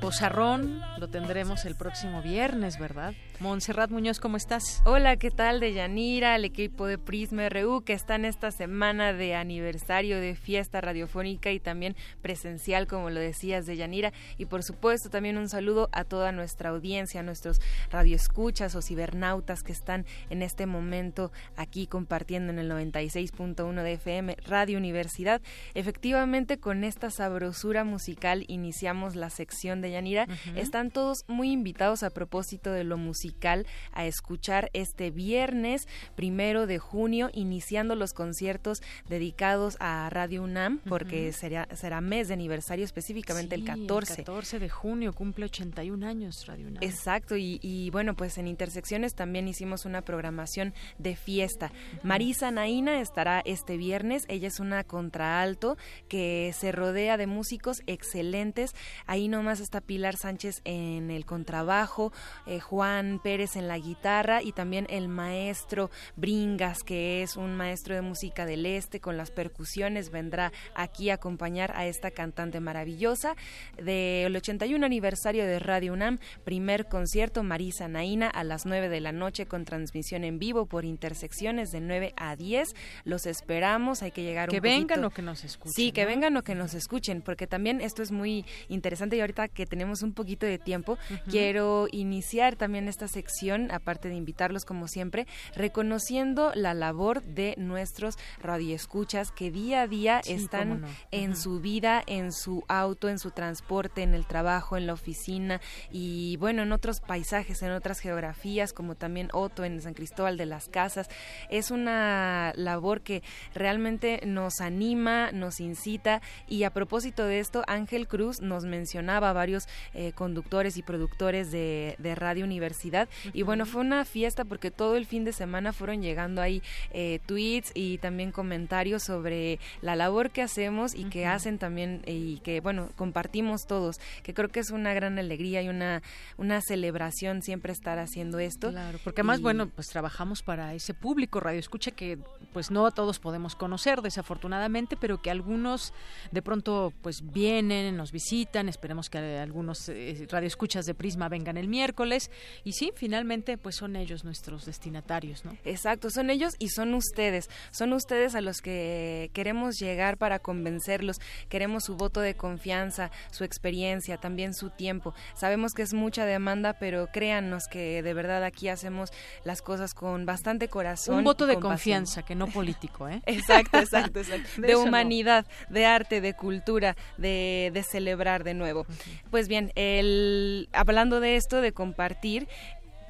bozarrón lo tendremos el próximo viernes, ¿verdad? Montserrat Muñoz, ¿cómo estás? Hola, ¿qué tal? De Yanira, el equipo de Prisma RU que está en esta semana de aniversario de fiesta radiofónica y también presencial, como lo decías, de Yanira. Y por supuesto, también un saludo a toda nuestra audiencia, a nuestros radioescuchas o cibernautas que están en este momento aquí compartiendo en el 96.1 de FM Radio Universidad. Efectivamente, con esta sabrosura musical iniciamos la sección de Yanira. Están todos muy invitados a propósito de lo musical a escuchar este viernes primero de junio, iniciando los conciertos dedicados a Radio UNAM, porque será, será mes de aniversario, específicamente el 14. El 14 de junio cumple 81 años Radio UNAM. Exacto, y, bueno, pues en Intersecciones también hicimos una programación de fiesta. Marisa Naina estará este viernes, ella es una contraalto que se rodea de músicos excelentes. Ahí nomás está Pilar Sánchez en el contrabajo, eh, Juan Pérez en la guitarra y también el maestro Bringas, que es un maestro de música del este con las percusiones, vendrá aquí a acompañar a esta cantante maravillosa del 81 aniversario de Radio UNAM, primer concierto Marisa Naina a las 9 de la noche con transmisión en vivo por intersecciones de 9 a 10. Los esperamos, hay que llegar que un vengan o que nos escuchen. Sí, que vengan o que nos escuchen, porque también esto es muy interesante y ahorita que tenemos un poquito de tiempo, quiero iniciar también esta sección, aparte de invitarlos como siempre, reconociendo la labor de nuestros radioescuchas que día a día están en su vida, en su auto, en su transporte, en el trabajo, en la oficina y bueno, en otros paisajes, en otras geografías, como también Otto en San Cristóbal de las Casas. Es una labor que realmente nos anima, nos incita y a propósito de esto, Ángel Cruz nos mencionaba varios eh, conductores y productores de, de Radio Universidad. Y bueno, fue una fiesta porque todo el fin de semana fueron llegando ahí eh, tweets y también comentarios sobre la labor que hacemos y que hacen también y que, bueno, compartimos todos, que creo que es una gran alegría y una, una celebración siempre estar haciendo esto. Claro, porque además, bueno, pues trabajamos para ese público radio escucha que pues no todos podemos conocer desafortunadamente, pero que algunos de pronto pues vienen, nos visitan, esperemos que algunos eh, radioescuchas de Prisma vengan el miércoles y sí, finalmente pues son ellos nuestros destinatarios, ¿no? Exacto, son ellos y son ustedes, son ustedes a los que queremos llegar para convencerlos, queremos su voto de confianza, su experiencia, también su tiempo. Sabemos que es mucha demanda, pero créannos que de verdad aquí hacemos las cosas con bastante corazón. Un voto de confianza, que no político, ¿eh? exacto, exacto, exacto. de, humanidad, de arte, de cultura, de, de celebrar de nuevo. Pues bien, el, hablando de esto, de compartir,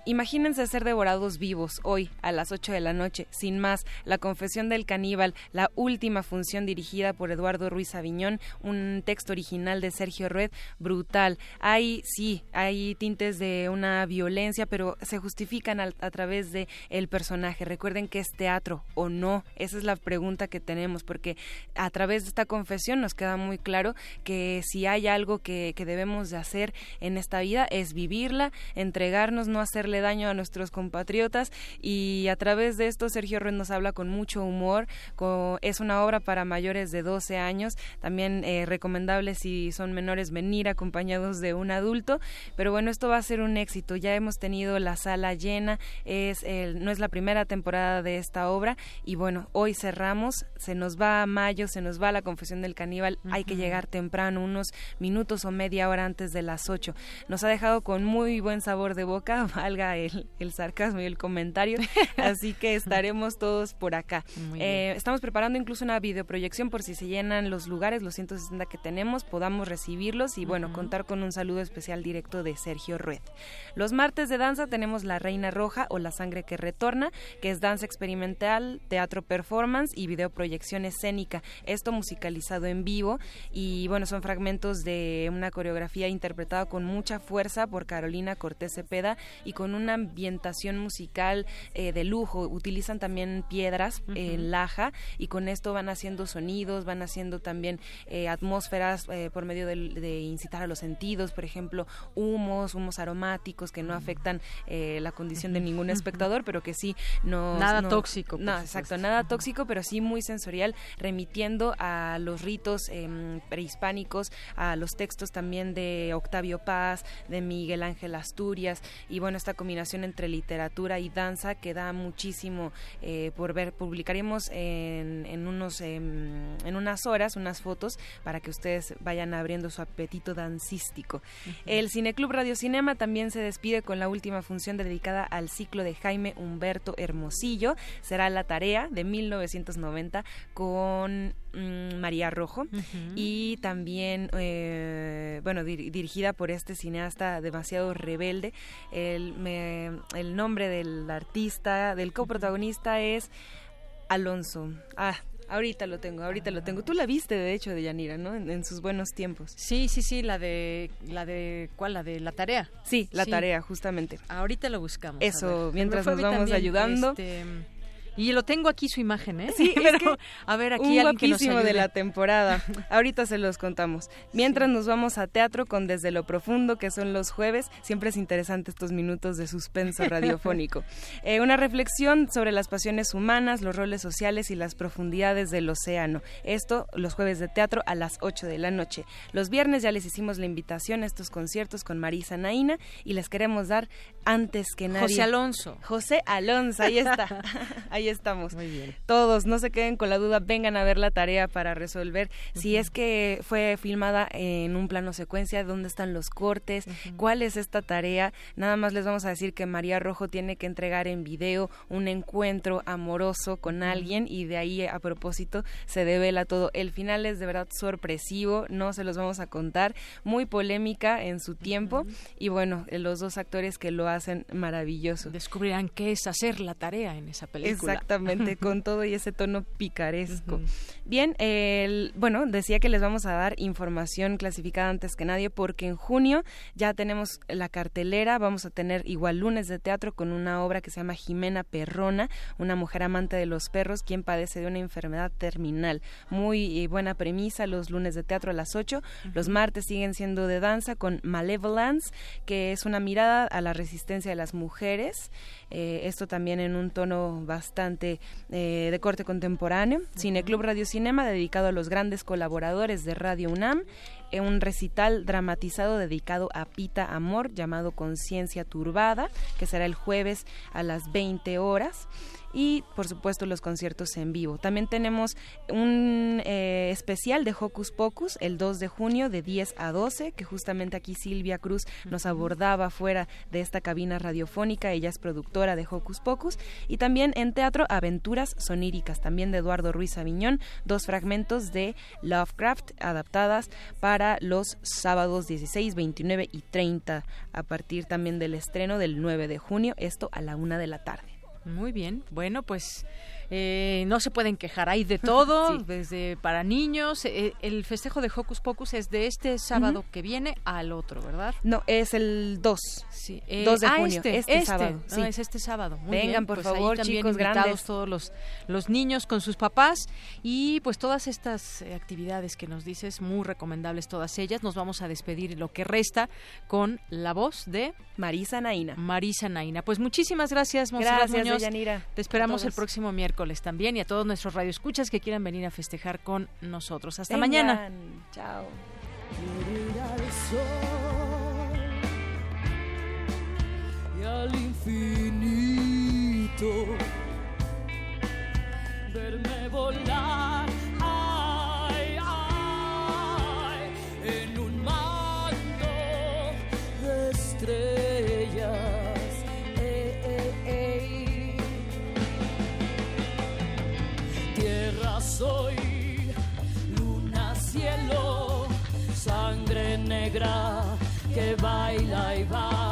Imagínense ser devorados vivos hoy a las 8 de la noche, sin más, La confesión del caníbal, la última función dirigida por Eduardo Ruiz Aviñón, un texto original de Sergio Rued, brutal. Hay, sí, hay tintes de una violencia, pero se justifican a, través de el personaje. Recuerden que es teatro o no, esa es la pregunta que tenemos, porque a través de esta confesión nos queda muy claro que si hay algo que, que debemos de hacer en esta vida es vivirla, entregarnos, no hacerle daño a nuestros compatriotas y a través de esto Sergio Ruiz nos habla con mucho humor, es una obra para mayores de 12 años, también eh, recomendable si son menores venir acompañados de un adulto, pero bueno, esto va a ser un éxito, ya hemos tenido la sala llena, es no es la primera temporada de esta obra y bueno, hoy cerramos, se nos va a mayo, se nos va la confesión del caníbal, hay que llegar temprano, unos minutos o media hora antes de las 8. Nos ha dejado con muy buen sabor de boca, valga el, sarcasmo y el comentario. Así que estaremos todos por acá. Eh, estamos preparando incluso una videoproyección por si se llenan los lugares, los 160 que tenemos, podamos recibirlos y bueno, contar con un saludo especial directo de Sergio Rued. Los martes de danza tenemos La Reina Roja o La Sangre que Retorna, que es danza experimental, teatro performance y videoproyección escénica. Esto musicalizado en vivo y bueno, son fragmentos de una coreografía interpretada con mucha fuerza por Carolina Cortés Cepeda y con con una ambientación musical eh, de lujo. Utilizan también piedras en laja y con esto van haciendo sonidos, van haciendo también eh, atmósferas por medio de, incitar a los sentidos, por ejemplo, humos, humos aromáticos que no afectan la condición de ningún espectador, pero que sí no... Nada tóxico. No, exacto, nada tóxico, pero sí muy sensorial, remitiendo a los ritos em, prehispánicos, a los textos también de Octavio Paz, de Miguel Ángel Asturias, y bueno, esta combinación entre literatura y danza que da muchísimo eh, por ver. Publicaremos en, unos, em, en unas horas unas fotos para que ustedes vayan abriendo su apetito dancístico. El Cineclub Radio Cinema también se despide con la última función dedicada al ciclo de Jaime Humberto Hermosillo. Será La Tarea de 1990 con mm, María Rojo y también, eh, bueno, dirigida por este cineasta demasiado rebelde. El, el nombre del artista, del coprotagonista es Alonso. Ah, Ahorita lo tengo, ahorita lo tengo. Tú la viste, de hecho, de Yanira, ¿no? En, sus buenos tiempos. Sí, sí, sí, la de, la de, ¿cuál? La de la tarea. Sí, la tarea, justamente. Ahorita lo buscamos. Eso, mientras nos vamos ayudando. Este, y lo tengo aquí su imagen, ¿eh? Sí, pero a ver aquí un alguien de la temporada. Ahorita se los contamos. Mientras nos vamos a teatro con Desde lo profundo, que son los jueves, siempre es interesante estos minutos de suspenso radiofónico. Eh, una reflexión sobre las pasiones humanas, los roles sociales y las profundidades del océano. Esto los jueves de teatro a las 8 de la noche. Los viernes ya les hicimos la invitación a estos conciertos con Marisa Naina y les queremos dar antes que nadie. José Alonso. José Alonso, ahí está. ahí ahí estamos. Muy bien. Todos, no se queden con la duda, vengan a ver la tarea para resolver si es que fue filmada en un plano secuencia, dónde están los cortes, cuál es esta tarea. Nada más les vamos a decir que María Rojo tiene que entregar en video un encuentro amoroso con alguien y de ahí a propósito se devela todo. El final es de verdad sorpresivo, no se los vamos a contar, muy polémica en su tiempo y bueno, los dos actores que lo hacen maravilloso. Descubrirán qué es hacer la tarea en esa película. Exactamente, con todo y ese tono picaresco. Bien, el, bueno, decía que les vamos a dar información clasificada antes que nadie porque en junio ya tenemos la cartelera, vamos a tener igual lunes de teatro con una obra que se llama Jimena Perrona, una mujer amante de los perros quien padece de una enfermedad terminal. Muy eh, buena premisa los lunes de teatro a las 8, los martes siguen siendo de danza con Malevolence, que es una mirada a la resistencia de las mujeres. Eh, esto también en un tono bastante eh, de corte contemporáneo. Cineclub Radio Cinema dedicado a los grandes colaboradores de Radio UNAM, eh, un recital dramatizado dedicado a Pita Amor llamado Conciencia Turbada, que será el jueves a las 20 horas y por supuesto los conciertos en vivo. También tenemos un eh, especial de Hocus Pocus el 2 de junio de 10 a 12 que justamente aquí Silvia Cruz nos abordaba fuera de esta cabina radiofónica, ella es productora de Hocus Pocus y también en teatro Aventuras Soníricas también de Eduardo Ruiz Aviñón, dos fragmentos de Lovecraft adaptadas para los sábados 16, 29 y 30 a partir también del estreno del 9 de junio, esto a la una de la tarde. Muy bien. Bueno, pues eh, no se pueden quejar, hay de todo, desde para niños. Eh, el festejo de Hocus Pocus es de este sábado que viene al otro, ¿verdad? No, es el 2. Sí. 2 eh, de ah, junio, este, este, este sábado. Sí. es este sábado. Vengan, por pues favor, chicos grandes. todos los, los niños con sus papás y pues todas estas actividades que nos dices, muy recomendables todas ellas. Nos vamos a despedir lo que resta con la voz de Marisa Naina. Marisa Naina. Pues muchísimas gracias, Monserrat Gracias, Yanira. Te esperamos el próximo miércoles también y a todos nuestros radioescuchas que quieran venir a festejar con nosotros. Hasta mañana. Chao. Y al infinito verme volar soy. Luna, cielo, sangre negra que baila y va